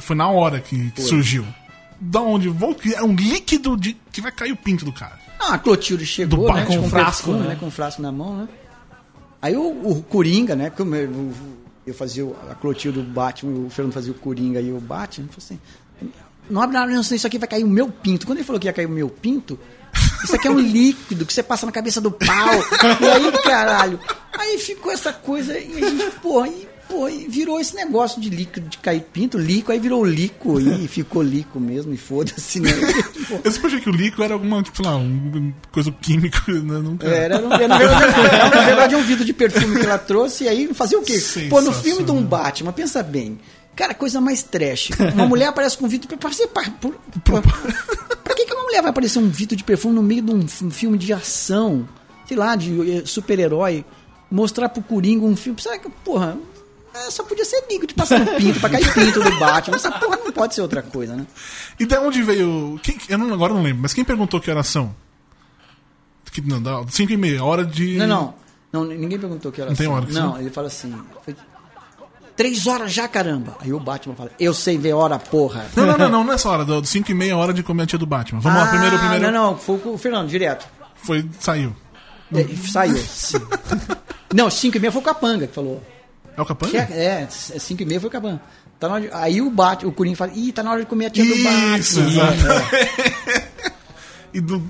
foi na hora que, que surgiu. Da onde? Vou- É um líquido de, que vai cair o pinto do cara. Ah, a Clotilde chegou, Do né? com com frasco, perfume, né? né? Com frasco na mão, né? Aí o, o Coringa, né? Como eu, eu fazia o- a Clotilde do Batman, o Fernando fazia o Coringa e o Batman, falou assim: não abre nada, não, senão isso aqui vai cair o meu pinto. Quando ele falou que ia cair o meu pinto, isso aqui é um (laughs) líquido que você passa na cabeça do pau. e aí, caralho, aí ficou essa coisa e a gente, porra, e, porra, e virou esse negócio de líquido de cair pinto, lico, aí virou lico e (laughs) ficou lico mesmo, e foda-se, né? (laughs) Eu sempre achei que o líquido era alguma, tipo, lá, um, coisa química. (laughs) Né? Nunca... É, Era, verdade, era, na verdade, um vidro de perfume que ela trouxe e aí fazia o quê? Pô, no filme de um Batman, pensa bem. Cara, coisa mais trash. Uma mulher aparece com um vidro de perfume. Pra, por, por, pra que, que uma mulher vai aparecer um vidro de perfume no meio de um, um filme de ação? Sei lá, de eh, super-herói. Mostrar pro Coringa um filme. Será que, porra, é, só podia ser líquido de passar no pinto, pra cair pinto do Batman. Essa porra não pode ser outra coisa, né? E da onde veio. Quem, eu não, agora não lembro, mas quem perguntou que horas são? Que, não, dá 5 e meia, hora de. Não, não. Não, ninguém perguntou que era Não tem hora que Não, ele fala assim. Foi três horas já, caramba. Aí o Batman fala, eu sei ver hora, porra. Não, não, não, não, nessa hora, do 5 e meia, hora de comer a tia do Batman. Vamos lá, primeiro, Ah, primeiro. Não, não, foi o Fernando, direto. Foi, saiu. É, saiu. sim. (laughs) não, cinco e meia foi o Capanga que falou. É o Capanga? É, é, cinco e meia foi o Capanga. Tá na hora de- aí o Batman, o Coringa fala, ih, tá na hora de comer a tia do Isso, Batman. exato. É. (laughs) E do.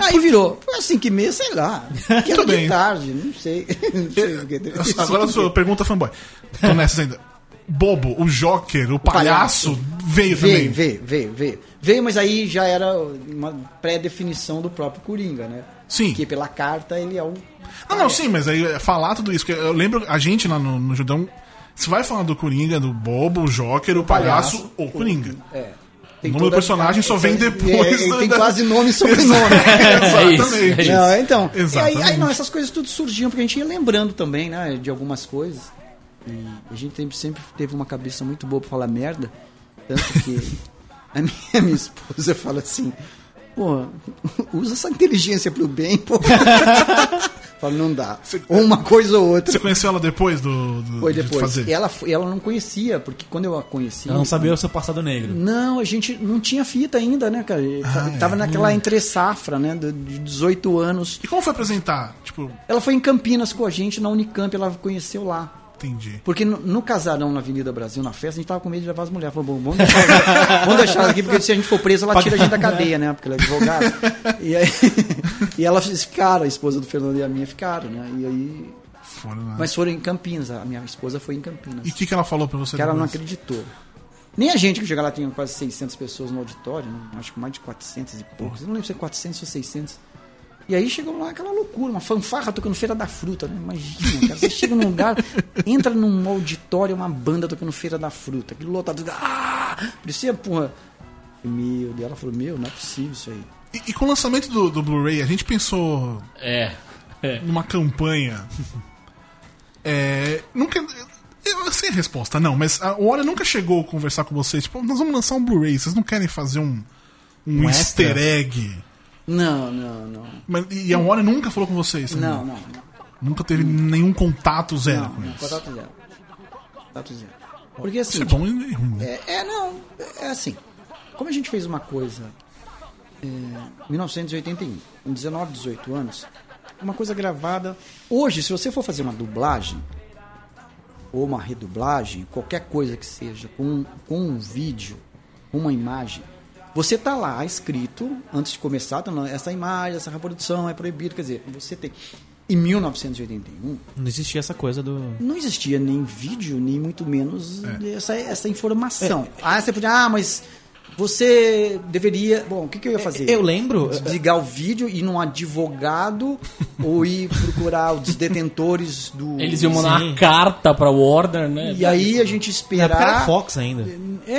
Aí virou, foi às cinco e meia, sei lá. (laughs) Que era de bem. tarde, não sei. (laughs) Não sei o. Agora a sua pergunta fanboy. Tô nessa ainda. Bobo, o Joker, o palhaço, veio, Veio, também. veio, veio, veio. Veio, mas aí já era uma pré-definição do próprio Coringa, né? Sim. Porque pela carta ele é o. Não, não, sim, mas aí é falar tudo isso. porque Eu lembro, a gente lá no, no Judão, se vai falar do Coringa, do Bobo, o Joker, o palhaço, ou Coringa. É. O nome do personagem só vem depois É, ele tem da- quase nome e sobrenome. (laughs) É Exatamente. é. Não, então, e aí, aí não, essas coisas tudo surgiam porque a gente ia lembrando também, né, de algumas coisas. E a gente sempre, sempre teve uma cabeça muito boa pra falar merda. Tanto que (laughs) a minha, a minha esposa fala assim: pô, (laughs) usa essa inteligência pro bem, pô. (laughs) Fala, não dá. Ou uma coisa ou outra. Você conheceu ela depois do, do Foi de depois. fazer? Ela, ela não conhecia, porque quando eu a conheci. Ela não sabia o seu passado negro. Não, a gente não tinha fita ainda, né, cara? Ah, Tava é. naquela entre safra, né? De de 18 anos. E como foi apresentar? Tipo, Ela foi em Campinas com a gente, na Unicamp, ela conheceu lá. Entendi. Porque no, no casarão na Avenida Brasil, na festa, a gente tava com medo de levar as mulheres. Falou, bom, vamos deixar, vamos deixar aqui, porque se a gente for preso, ela tira a gente da cadeia, né? Porque ela é advogada. E, aí, (laughs) e ela ficaram, a esposa do Fernando e a minha ficaram, né? E aí. Fora, né? Mas foram em Campinas, a minha esposa foi em Campinas. E o que, que ela falou pra você? que ela não acreditou. Nem a gente que chega lá tinha quase 600 pessoas no auditório, né? acho que mais de 400 e poucos. Eu não lembro se é 400 ou 600. E aí chegou lá aquela loucura, uma fanfarra tocando Feira da Fruta, né? Imagina, cara, você chega num lugar, (laughs) entra num auditório, uma banda tocando Feira da Fruta, aquele lotado, ah! Parecia, porra. Meu Deus, ela falou, meu, não é possível isso aí. E, e com o lançamento do, do Blu-ray, a gente pensou É. é. numa campanha. É, nunca. Eu sei a resposta, não, mas a Warner nunca chegou a conversar com vocês. Tipo, nós vamos lançar um Blu-ray, vocês não querem fazer um, um, Um easter extra? egg? Não, não, não. Mas, e a Warner nunca falou com vocês? também? Não, não, não. Nunca teve nenhum contato zero Não, com não, eles. contato zero. Contato zero. Porque assim. Isso é bom e ruim. né? É, é, não, é assim. Como a gente fez uma coisa é, em 1981, com 19, 18 anos, uma coisa gravada. Hoje, se você for fazer uma dublagem, ou uma redublagem, qualquer coisa que seja, com, com um vídeo, uma imagem, você tá lá escrito, antes de começar, tá, essa imagem, essa reprodução é proibida. Quer dizer, você tem. Em 1981, Não existia essa coisa do. não existia nem vídeo, nem muito menos É. essa, essa informação. Ah, você podia, ah, mas você deveria. Bom, o que, que eu ia fazer? eu lembro- Desligar o vídeo, ir num advogado (laughs) ou ir procurar os detentores do. Eles iam mandar uma carta pra Warner, né? E aí a gente Na época era esperar. Fox ainda.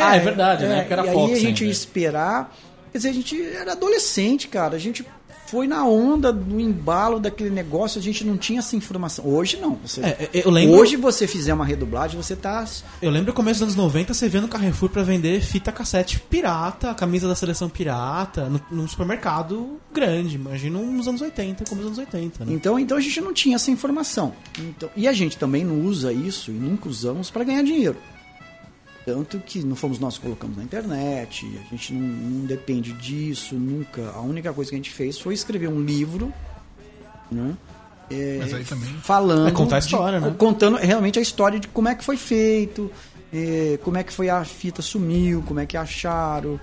Ah, é verdade, na época era e aí Fox a gente ainda. ia esperar. Quer dizer, a gente era adolescente, cara. A gente foi na onda do embalo daquele negócio, a gente não tinha essa informação. Hoje não. Você, É, eu lembro- Hoje você fizer uma redublagem, você tá. Eu lembro no começo dos anos 90 você vê no Carrefour pra vender fita cassete pirata, camisa da seleção pirata, no, num supermercado grande. Imagina nos anos 80, como nos anos 80, né? Então, então a gente não tinha essa informação. Então, e a gente também não usa isso e nunca usamos para ganhar dinheiro. Tanto que não fomos nós que colocamos na internet, a gente não, não depende disso, nunca. A única coisa que a gente fez foi escrever um livro, né? É, Mas aí também- falando É contar a de- história, né? contando realmente a história de como é que foi feito, é, como é que foi a fita sumiu, como é que acharam.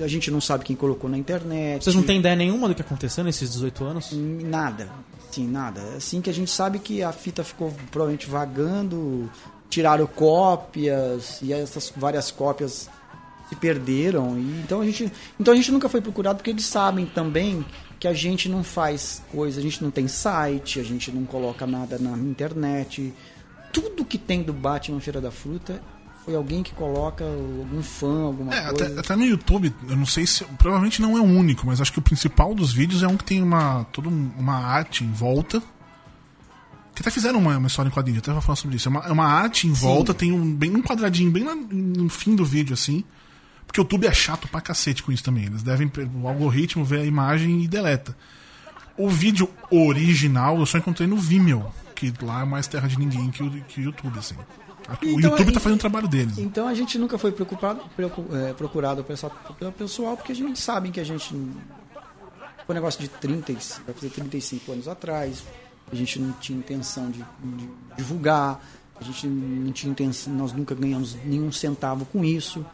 A gente não sabe quem colocou na internet. Vocês não têm ideia nenhuma do que aconteceu nesses 18 anos? Nada. Sim, nada. É Assim que a gente sabe que a fita ficou provavelmente vagando, tiraram cópias e essas várias cópias se perderam. E, então, a gente, então a gente nunca foi procurado porque eles sabem também que a gente não faz coisa, a gente não tem site, a gente não coloca nada na internet. Tudo que tem do Batman Feira da Fruta foi alguém que coloca, algum fã, alguma É, coisa. até, até no YouTube, eu não sei se. Provavelmente não é o único, mas acho que o principal dos vídeos é um que tem uma. toda um- uma arte em volta. Que até fizeram uma, uma história em quadrinho, até vou falar sobre isso. É uma, é uma arte em volta, tem um, bem, um quadradinho bem lá no fim do vídeo, assim. Porque o YouTube é chato pra cacete com isso também. Eles devem. O algoritmo vê a imagem e deleta. O vídeo original eu só encontrei no Vimeo, que lá é mais terra de ninguém que o, que o YouTube, assim. O Então, YouTube e- tá fazendo o trabalho deles. Então a gente nunca foi preocupado, preocu- é, procurado pelo pessoal- porque a gente sabe que a gente. Foi um negócio de 30, e- vai fazer 35 anos atrás. A gente não tinha intenção de, de divulgar, a gente não tinha intenção, nós nunca ganhamos nenhum centavo com isso.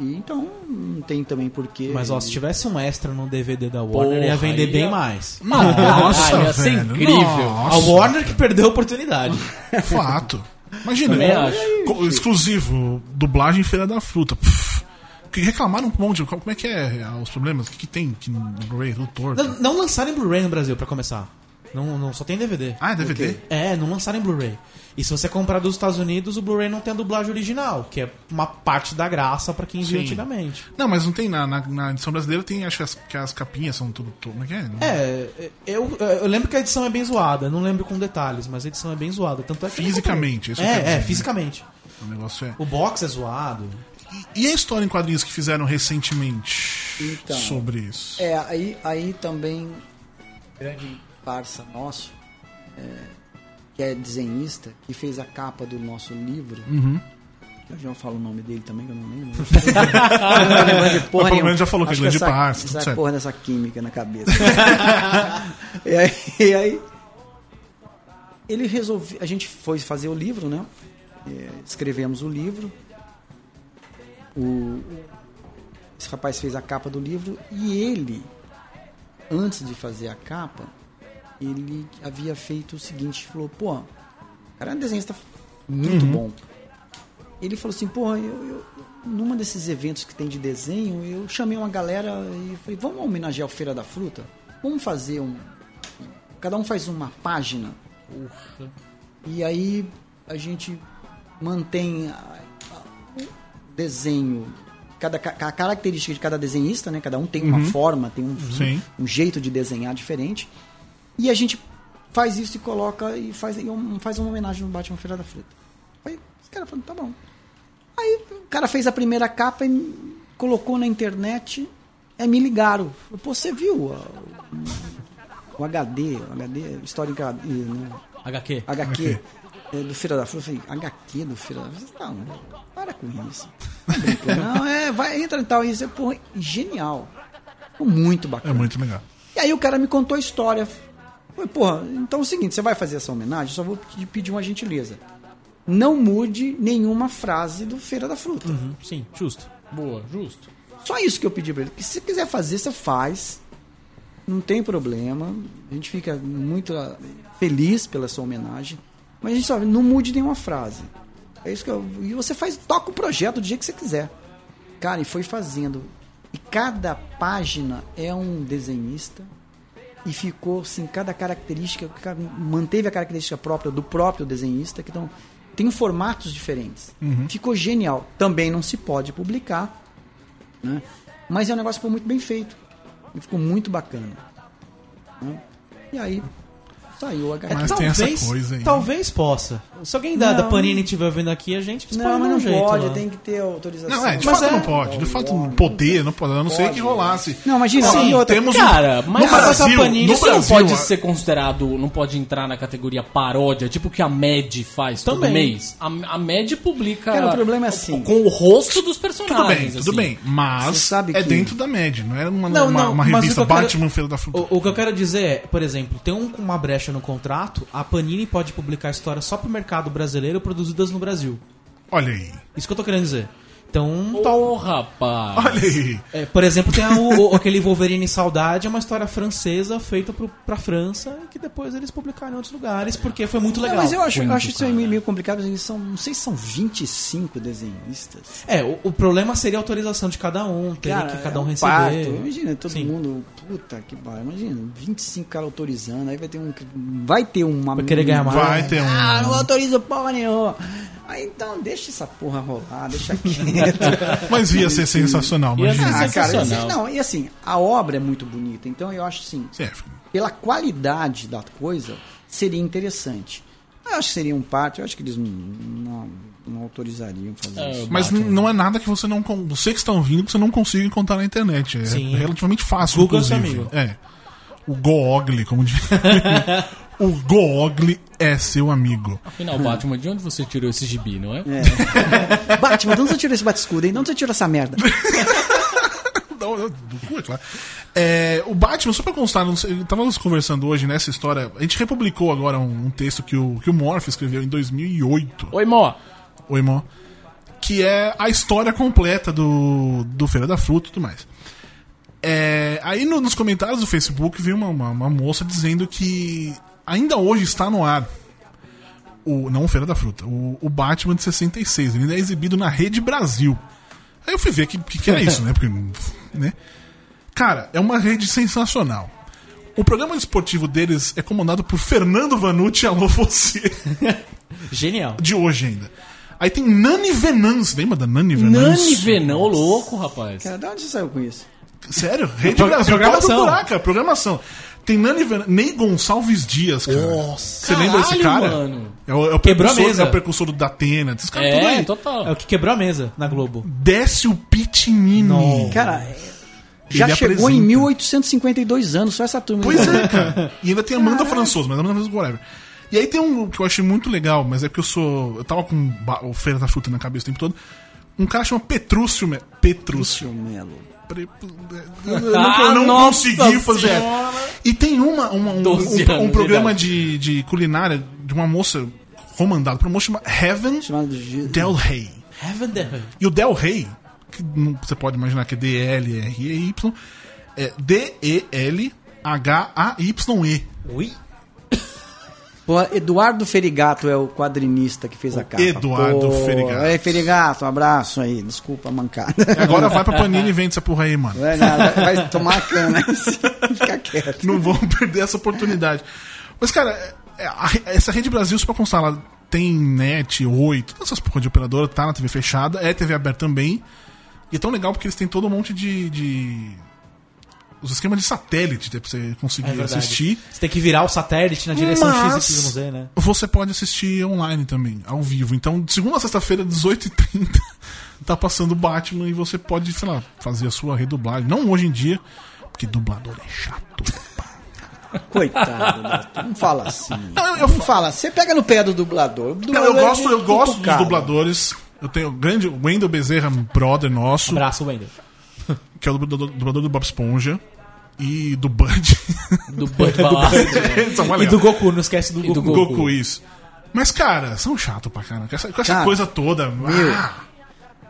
E então não tem também porquê. Mas ó, se tivesse um extra no DVD da Warner, ia Porra, vender aí bem ia- mais. (laughs) Nossa, Caralho, ia ser velho, incrível. nossa. A Warner que perdeu a oportunidade. Fato. Imagina, é, co- exclusivo, dublagem Feira da Fruta. Pff, que reclamaram um monte. Como é que é ah, os problemas? O que, que tem que no Blu-ray? Não, não lançaram em Blu-ray no Brasil, pra começar. Não, não, só tem DVD. Ah, é DVD? É, não lançaram em Blu-ray. E se você comprar dos Estados Unidos, o Blu-ray não tem a dublagem original, que é uma parte da graça pra quem viu Sim. antigamente. Não, mas não tem na, na, na edição brasileira, tem acho que as, que as capinhas são tudo. tudo como é que é? É, eu, eu lembro que a edição é bem zoada, não lembro com detalhes, mas a edição é bem zoada. Tanto é que eu não Fisicamente, isso comprei. eu quero É, é, dizer, fisicamente. O negócio é. O box é zoado. E, e a história em quadrinhos que fizeram recentemente Então. sobre isso? É, aí, aí também, grande parça nosso, é, que é desenhista, que fez a capa do nosso livro. Uhum. Eu já falo o nome dele também, que eu não lembro. (laughs) Eu não lembro de porra Mas pelo menos já falou que é Acho grande essa, certo. porra dessa química na cabeça. (laughs) e, aí, e aí, ele resolveu. A gente foi fazer o livro, né? Escrevemos o livro. O, esse rapaz fez a capa do livro e ele, antes de fazer a capa, ele havia feito o seguinte, falou, pô, o cara é um desenhista muito bom. ele falou assim, porra, eu, eu- numa desses eventos que tem de desenho, eu chamei uma galera e falei, vamos homenagear o Feira da Fruta? Vamos fazer um. Cada um faz uma página. E aí a gente mantém o desenho, cada, ca- a característica de cada desenhista, né? Cada um tem uma forma, tem um, um jeito de desenhar diferente. E a gente faz isso e coloca e faz, e um- faz uma homenagem no Batman Feira da Fruta. Aí os caras falaram, tá bom. Aí o cara fez a primeira capa e colocou na internet. Aí me ligaram. Pô, você viu a- o, o HD, o HD, história em HD, né? HQ. HQ é, do Feira da Fruta. Eu falei, HQ do Feira da Fruta? Tá, para com isso. Não, é, vai, entra e tal. Isso é, porra, genial. Ficou Muito É bacana. muito legal. E aí o cara me contou a história. Falei, porra, então é o seguinte, você vai fazer essa homenagem, só vou te pedir uma gentileza. Não mude nenhuma frase do Feira da Fruta. Uhum, sim, justo. Boa, justo. Só isso que eu pedi pra ele. Que se você quiser fazer, você faz. Não tem problema. A gente fica muito ah, feliz pela sua homenagem. Mas a gente só não mude nenhuma frase. É isso que eu. E você faz, toca o projeto do jeito que você quiser. Cara, e foi fazendo. E cada página é um desenhista. E ficou, assim, cada característica. cara, Manteve a característica própria do próprio desenhista. Que então, tem formatos diferentes. Ficou genial. Também não se pode publicar né? Mas é um negócio que ficou muito bem feito. E ficou muito bacana. né? E aí saiu a Mas HQ. tem essa coisa aí. Talvez possa. Se alguém da, da. Panini estiver vendo aqui, a gente Não, mas um não jeito pode, lá. tem que ter autorização. Não, é, de Mas fato é- não pode. De fato, não poder, não pode. A não ser que rolasse. Não, imagina, Sim, outra- temos um- Cara, mas no Brasil, essa Panini no isso não Brasil, pode a- ser considerado, não pode entrar na categoria paródia, tipo o que a MED faz todo Também. mês. A, a MED publica Cara, o problema é assim. com o rosto dos Tudo personagens. bem, tudo assim. bem. Mas sabe é que- dentro da média, não era uma, Não, uma, não, uma revista quero- Batman Feira da Fruta. O, o que eu quero dizer é, por exemplo, tem um, uma brecha no contrato, a Panini pode publicar histórias só pro mercado brasileiro produzidas no Brasil. Olha aí. Isso que eu tô querendo dizer. Então, Ô, tal- rapaz. Olha aí. é, por exemplo, tem a- o- o- aquele Wolverine Saudade, é uma história francesa feita pro, pra França e que depois eles publicaram em outros lugares porque foi muito Não, legal. mas eu acho, eu acho isso aí meio, complicado. Eles são, não sei se são 25 desenhistas. É, o, o problema seria a autorização de cada um, teria que cada um é receber. parto. Imagina, todo Sim. mundo. Puta que pariu. Imagina, 25 caras autorizando. Aí vai ter um. Vai ter uma. Vai querer ganhar mais. Vai ter um- Ah, não autoriza porra nenhuma. Aí então, deixa essa porra rolar, deixa (laughs) quieto. Mas ia ser sensacional, Ia imagina. ser ah, cara, sensacional. assim, não, e assim, a obra é muito bonita. Então eu acho assim, É, pela qualidade da coisa, seria interessante. Eu acho que seria um parto, eu acho que eles não, não, não autorizariam fazer É, isso. Mas não é nada que você não. Você que está ouvindo, que você não consiga encontrar na internet. É Sim. relativamente fácil, Google é seu inclusive. amigo. É. O Googly, como diz. (laughs) o Googly é seu amigo. Afinal, Batman, de onde você tirou esse gibi, não é? É. (laughs) Batman, de onde você tirou esse bate-escudo, hein? De onde você tirou essa merda? Do cu, é claro. É, o Batman, só pra constar, não sei, estávamos conversando hoje nessa história. A gente republicou agora um, um texto que o, que o Morph escreveu em 2008. Oi, Mó. Oi, Mó. Que é a história completa do, do Feira da Fruta e tudo mais. É, aí no- nos comentários do Facebook veio uma, uma, uma moça dizendo que ainda hoje está no ar. O, não o Feira da Fruta, o, o Batman de 66. Ele ainda é exibido na Rede Brasil. Aí eu fui ver o que, que, que era isso, né? Porque, né? Cara, é uma rede sensacional. O programa esportivo deles é comandado por Fernando Vanucci Alô Você, (laughs) Genial. de hoje ainda. Aí tem Nani Venance, lembra da Nani Venance? Nani Venão, louco, rapaz. Cara, de onde você saiu com isso? Sério? Rede Pro- Brasil. programação. Cara, programação. Tem Nani Venance, Ney Gonçalves Dias, cara. Nossa. Você lembra desse cara? mano. É o, é o Quebrou a precursor- mesa. É o precursor do Datena, esses caras tudo É, aí. total. É o que quebrou a mesa na Globo. Décio Pitinini. Não. Cara, é- já Ele chegou em apresenta. 1852 anos, só essa turma. Pois é, cara. E ainda tem Amanda Françoso, mas a Amanda Françoso, whatever. E aí tem um que eu achei muito legal, mas é porque eu sou. Eu tava com o Feira da Fruta na cabeça o tempo todo. Um cara chama Petrúcio. Me- Petrúcio. Melo. (laughs) Eu não, Ah, eu não nossa consegui fazer. Senhora. E tem uma, uma- um, um- um programa de, de culinária de uma moça comandada por uma moça chamada Heaven de... Del Rey. Heaven the E o Del Rey, que não- você pode imaginar que é D-L-R-E-Y, é D-E-L-H-A-Y-E. Ui. Pô, Eduardo Ferigato é o quadrinista que fez a capa. Eduardo Ferigato. É, Ferigato, um abraço aí. Desculpa a mancada. Agora vai pra Panini e vende essa porra aí, mano. Vai, nada, vai tomar a cana. (laughs) Fica quieto. Não vão perder essa oportunidade. Mas, cara, é, essa Rede Brasil, só pra constar, ela tem net, oi, todas essas porra de operadora, tá na TV fechada, é TV aberta também. E é tão legal porque eles têm todo um monte de. de- os esquemas de satélite né, pra você conseguir É assistir. Você tem que virar o satélite na direção Mas- X, Y, Z, né? Você pode assistir online também, ao vivo. Então, de segunda a sexta-feira, 18h30, (laughs) tá passando Batman e você pode, sei lá, fazer a sua redublagem. Não hoje em dia, porque dublador é chato. Coitado, Neto, não fala assim. Não, eu- Não fala. Você pega no pé do dublador. O Não, dublador eu gosto, é eu gosto dos dubladores. Eu tenho o grande Wendel Bezerra, brother nosso, Abraço, Wendel. (laughs) que é o dublador, dublador do Bob Esponja. E do Bud. Do Bud Balazzi. Esse é mó E do Goku, não esquece do E Goku. do Goku. Goku. isso. Mas, cara, são chato pra caramba. Com essa, com essa Cara, coisa toda. meu, ah,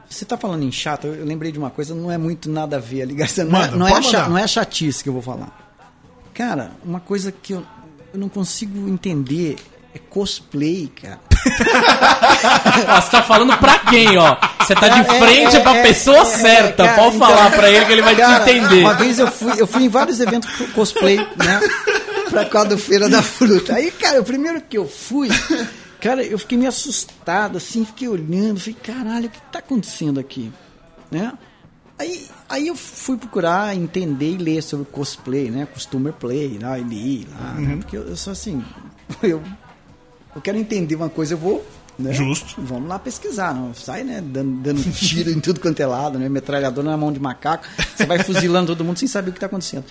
Você tá falando em chato, eu lembrei de uma coisa, não é muito nada a ver a ligação. Não, Manda, é, não, é, pode cha- mandar. não é chatice que eu vou falar. Cara, uma coisa que eu, eu não consigo entender é cosplay, cara. (laughs) Ó, você tá falando pra quem, ó? Você tá de É, frente é, pra é, pessoa é, certa. cara, Pode então- falar pra ele que ele vai Cara, te entender. Uma vez eu fui, eu fui em vários eventos co- cosplay, né? Pra cada feira da fruta. Aí, cara, o primeiro que eu fui, cara, eu fiquei meio assustado, assim, fiquei olhando, falei, caralho, o que tá acontecendo aqui? Né? Aí, aí eu fui procurar entender e ler sobre cosplay, né? Costumer play, lá, e li lá, né? Porque eu, eu sou assim, (laughs) eu, eu quero entender uma coisa, eu vou. Né? Justo. Vamos lá pesquisar, não sai, né? Dando, dando tiro em tudo quanto é lado, né? Metralhadora na mão de macaco, você vai fuzilando todo mundo sem saber o que tá acontecendo.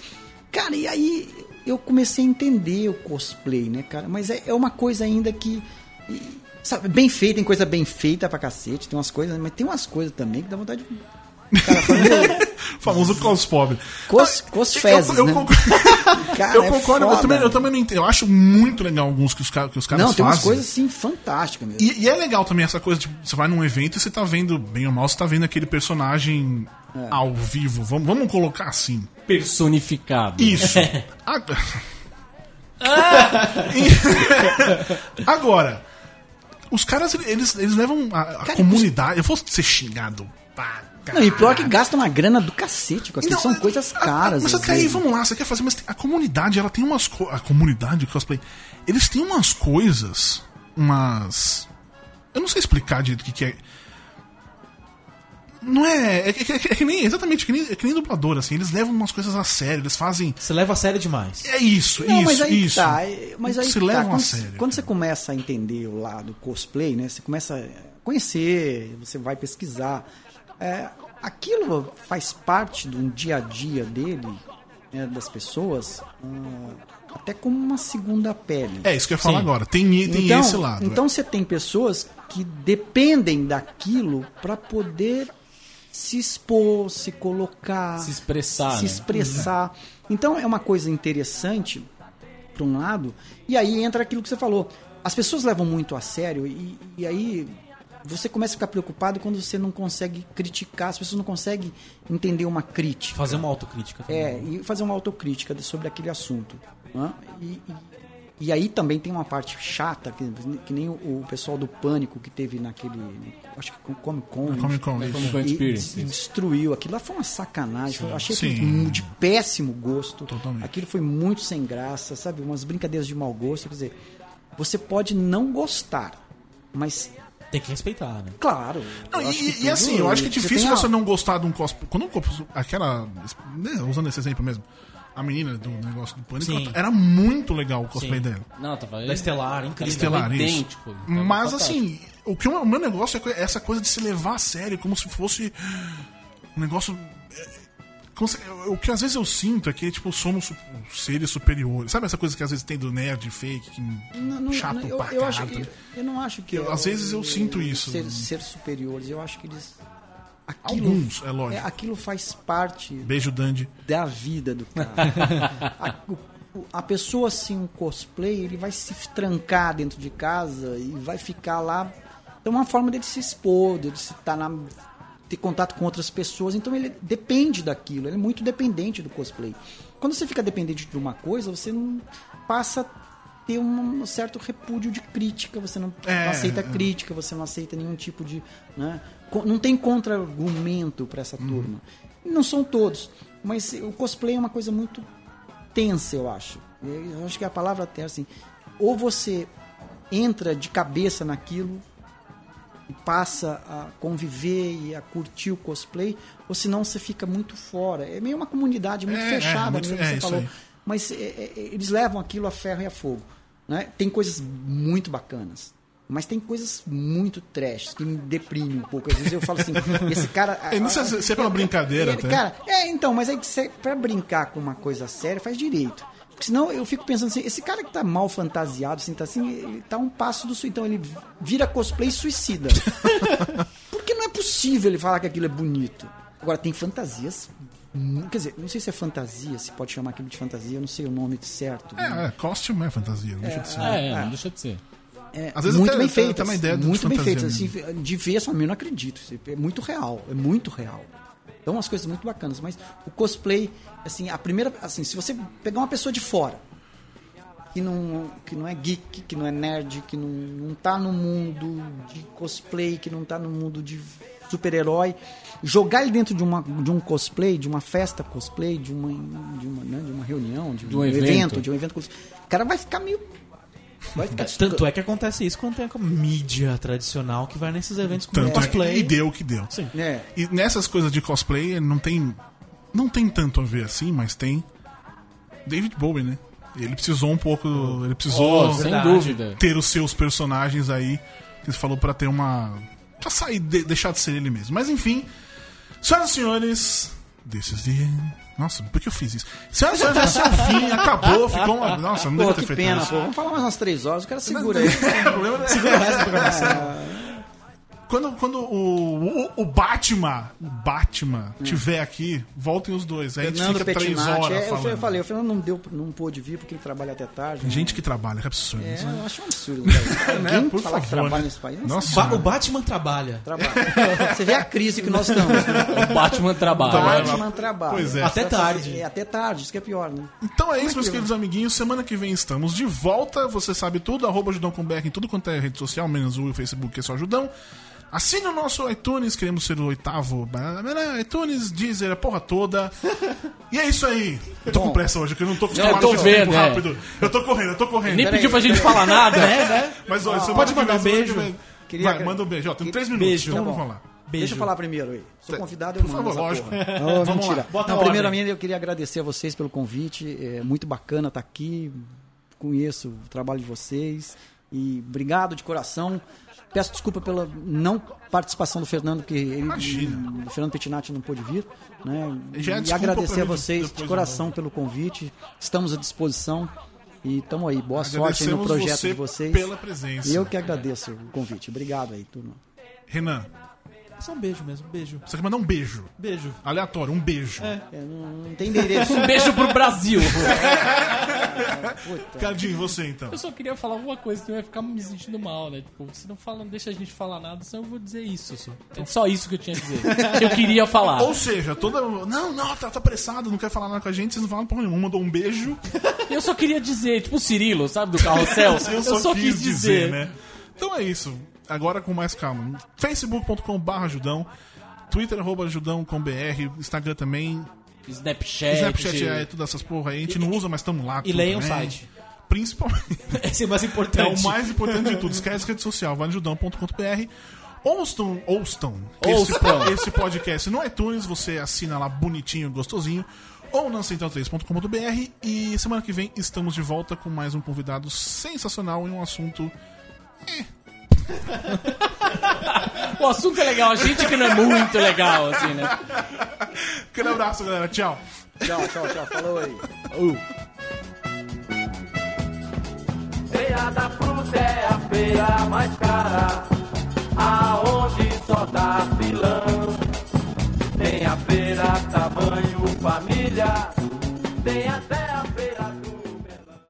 Cara, e aí eu comecei a entender o cosplay, né, cara? Mas é, é uma coisa ainda que. Sabe, bem feita, tem coisa bem feita pra cacete, tem umas coisas, mas tem umas coisas também que dá vontade de. Cara, (laughs) famoso cos pobre. Cos- Ah, cosfezes, eu, eu, né? concordo, (laughs) Cara, eu é concordo, eu foda. também, eu também não entendo. Eu acho muito legal alguns que os, que os caras Não, tem umas fazem. coisas assim fantásticas mesmo. E, e é legal também essa coisa, tipo, você vai num evento e você tá vendo, bem ou mal, você tá vendo aquele personagem É. ao vivo. Vamos, vamos colocar assim. Personificado. Isso. (laughs) A- Agora, os caras, eles, eles levam a, a Cara, comunidade. Eu vou ser xingado. Pá, Não, e pior que gasta uma grana do cacete com aquilo. Não, São coisas a- a- caras. Mas às até aí, vamos lá, você quer fazer, mas tem- a comunidade, ela tem umas co- A comunidade de cosplay, eles têm umas coisas, umas. Eu não sei explicar direito o que, que é. Não é. É, que- é que- é que nem. Exatamente, que nem, é que nem dublador, assim. Eles levam umas coisas a sério, eles fazem. Você leva a sério demais. É isso, Não, isso, mas aí que isso. tá. é- Mas aí se que tá. levam a sério. quando você começa a entender o lado cosplay, né? Você começa a conhecer, você vai pesquisar. É, aquilo faz parte do dia a dia dele, né, das pessoas, ah, até como uma segunda pele. É isso que eu ia falar Sim. agora. Tem, tem então, esse lado. é. Então você tem pessoas que dependem daquilo para poder se expor, se colocar, Se expressar, se né? expressar. Então é uma coisa interessante por um lado, e aí entra aquilo que você falou. As pessoas levam muito a sério e, e aí você começa a ficar preocupado quando você não consegue criticar, as pessoas não conseguem entender uma crítica. Fazer uma autocrítica. também. É, e fazer uma autocrítica sobre aquele assunto. né? E, e, e aí também tem uma parte chata, que, que nem o, o pessoal do Pânico que teve naquele. Acho que Comic Con. Na Comic Con, e- isso. Comic Con e Experience, des- destruiu. Aquilo lá foi uma sacanagem. Eu achei Sim. de péssimo gosto. Totalmente. Aquilo foi muito sem graça, sabe? Umas brincadeiras de mau gosto. Quer dizer, você pode não gostar, mas Tem que respeitar, né? claro. Não, e, e assim, eu acho que é você difícil a- você não gostar de um cosplay. Quando eu cos- aquela. né, Usando esse exemplo mesmo. A menina do negócio do pânico, Sim. era muito legal o cosplay Sim. dela. Não, tava Da Estelar, incrível. Estelar, isso. idêntico. Tava Mas fantástico. assim, o, que eu- o meu negócio é essa coisa de se levar a sério, como se fosse um negócio. É, o que às vezes eu sinto é que, tipo, somos seres superiores. Sabe essa coisa que às vezes tem do nerd fake, que Não, não, chato não, eu, pra eu, acho, eu, eu não acho que. Eu- às é vezes eu sinto isso. Ser, ser superiores, eu acho que eles. Aquilo, Alguns, é lógico. aquilo faz parte Beijo, Dandy. da vida do cara. (laughs) a, o- o- a pessoa, assim, um cosplay, ele vai se trancar dentro de casa e vai ficar lá. É uma forma dele se expor, dele se tá na, ter contato com outras pessoas. Então ele depende daquilo, ele é muito dependente do cosplay. Quando você fica dependente de uma coisa, você não passa ter um certo repúdio de crítica, você não, É, não aceita é. crítica, você não aceita nenhum tipo de. Né, não tem contra-argumento para essa Uhum. turma. Não são todos, mas o cosplay é uma coisa muito tensa, eu acho. Eu acho que a palavra até assim, ou você entra de cabeça naquilo e passa a conviver e a curtir o cosplay, ou senão você fica muito fora. É meio uma comunidade muito É, é, fechada, muito- mesmo é você isso falou. aí. Mas é, é, eles levam aquilo a ferro e a fogo. Né? Tem coisas muito bacanas. Mas tem coisas muito trash que me deprimem um pouco. Às vezes eu falo assim, (laughs) esse cara. Eu não sei se- é pela brincadeira Ele- até. Cara, é, então, mas aí você, pra brincar com uma coisa séria, faz direito. Porque senão eu fico pensando assim, esse cara que tá mal fantasiado, assim, tá assim, ele tá um passo do suicídio. Então ele vira cosplay suicida. (laughs) Porque não é possível ele falar que aquilo é bonito. Agora, tem fantasias. Quer dizer, não sei se é fantasia, se pode chamar aquilo de fantasia, eu não sei o nome certo. É, é, costume é fantasia, não deixa de ser. É, é, não deixa de ser. É, Às vezes muito até- bem até uma ideia de muito bem feitas. Assim, de ver essa eu não acredito. É muito real. É muito real. Então, umas coisas muito bacanas. Mas o cosplay, assim, a primeira. Assim, se você pegar uma pessoa de fora, que não, que não é geek, que não é nerd, que não, não tá no mundo de cosplay, que não tá no mundo de super-herói, jogar ele dentro de, uma, de um cosplay, de uma festa cosplay, de uma, de uma, né, de uma reunião, de, um evento. de um evento cosplay, o cara vai ficar meio. Vai ficar Tanto é que acontece isso quando tem a mídia tradicional que vai nesses eventos com Tanto é, cosplay. e deu o que deu. Sim. É. E nessas coisas de cosplay não tem não tem tanto a ver assim, mas tem David Bowie, né? Ele precisou um pouco, ele precisou Oh, sem verdade. dúvida. ter os seus personagens aí, que ele falou pra ter uma pra sair de- deixar de ser ele mesmo. Mas enfim, senhoras e senhores, this is the end. Nossa, por que eu fiz isso? Senhoras e senhores, esse é o fim, acabou, ficou uma... Nossa, não Pô, devia ter feito pena, isso. pô. Vamos falar mais umas três horas, o cara segura aí. O problema é- Segura o resto da programação. (laughs) Quando, quando o, o, o Batman, o Batman, tiver aqui, voltem os dois. Aí a gente Fernando fica três Pettinati. horas É, eu, falando. eu falei, o Fernando não, deu, não pôde vir porque ele trabalha até tarde. Tem né? gente que trabalha, que absurdo. É, isso, né? eu acho um absurdo. Cara. (laughs) Alguém por falar que favor, trabalha né? nesse país. Nossa. O Batman trabalha. Trabalha. (laughs) Você vê a crise que nós estamos. Né? (laughs) O Batman trabalha. Trabalha. Batman trabalha. Pois é. Até que, tarde. É, até tarde, isso que é pior, né? Então é isso, meus que queridos amiguinhos. Semana que vem estamos de volta. Você sabe tudo, arroba Judão com em tudo quanto é rede social, menos o Facebook, que é só Judão. Assine o nosso iTunes, queremos ser o oitavo. iTunes, Deezer, a porra toda. (laughs) E é isso aí. Eu tô com pressa hoje, porque eu não tô Eu acostumado tô com esse vendo, tempo é. rápido. Eu tô correndo, eu tô correndo. Nem pediu pra gente falar nada. (laughs) né, né? Mas olha, semana pode que mandar um beijo. que Queria- Vai, manda um beijo. Ó, tem três minutos, Beijo. então Tá vamos falar. Deixa eu falar primeiro aí. Sou convidado, eu Por mando favor, lógico. porra. (laughs) Vamos mentira. lá. Bota Não, mim, eu queria agradecer a vocês pelo convite. É muito bacana estar aqui. Conheço o trabalho de vocês. E obrigado de coração. Peço desculpa pela não participação do Fernando, porque ele, Imagina. o Fernando Pettinati não pôde vir. Né? Já e agradecer a vocês de coração pelo convite. Estamos à disposição. E estamos aí. Boa sorte aí no projeto você de vocês. pela presença. E eu que agradeço o convite. Obrigado aí, turma. Renan, Só um beijo mesmo, beijo. você quer mandar um beijo. Beijo. Aleatório, um beijo. É, não, não tem endereço. Um beijo pro Brasil. (laughs) Puta. Cardinho, você então. Eu só queria falar uma coisa, senão eu ia ficar me sentindo mal, né? Tipo, você não fala, não deixa a gente falar nada, senão eu vou dizer isso só. É só isso que eu tinha a dizer. Que eu queria falar. Ou seja, toda. Não, não, tá, tá apressado, não quer falar nada com a gente, vocês não falam porra nenhuma. Mandou um beijo. Eu só queria dizer, tipo o Cirilo, sabe, do carrossel? Eu só, quis dizer, né? Então é isso. Agora com mais calma. facebook.com.br Judão. Twitter, arroba com BR. Instagram também. Snapchat. Snapchat é todas essas porra aí. A gente não usa, mas estamos lá. E leiam o site. Principalmente. (laughs) Esse é o mais É importante. o mais importante de tudo. Esquece a rede social. Vai no judão.com.br. Ouçam, ouçam esse, esse podcast no iTunes. Você assina lá bonitinho, gostosinho. Ou na central3.com.br. E semana que vem estamos de volta com mais um convidado sensacional em um assunto o assunto é legal, a gente que não é muito legal, assim, né? Grande abraço, galera. Tchau. Tchau, tchau, tchau. Falou aí. Uh. Feira da fruta é a feira mais cara, aonde só dá filão. Tem a feira tamanho família.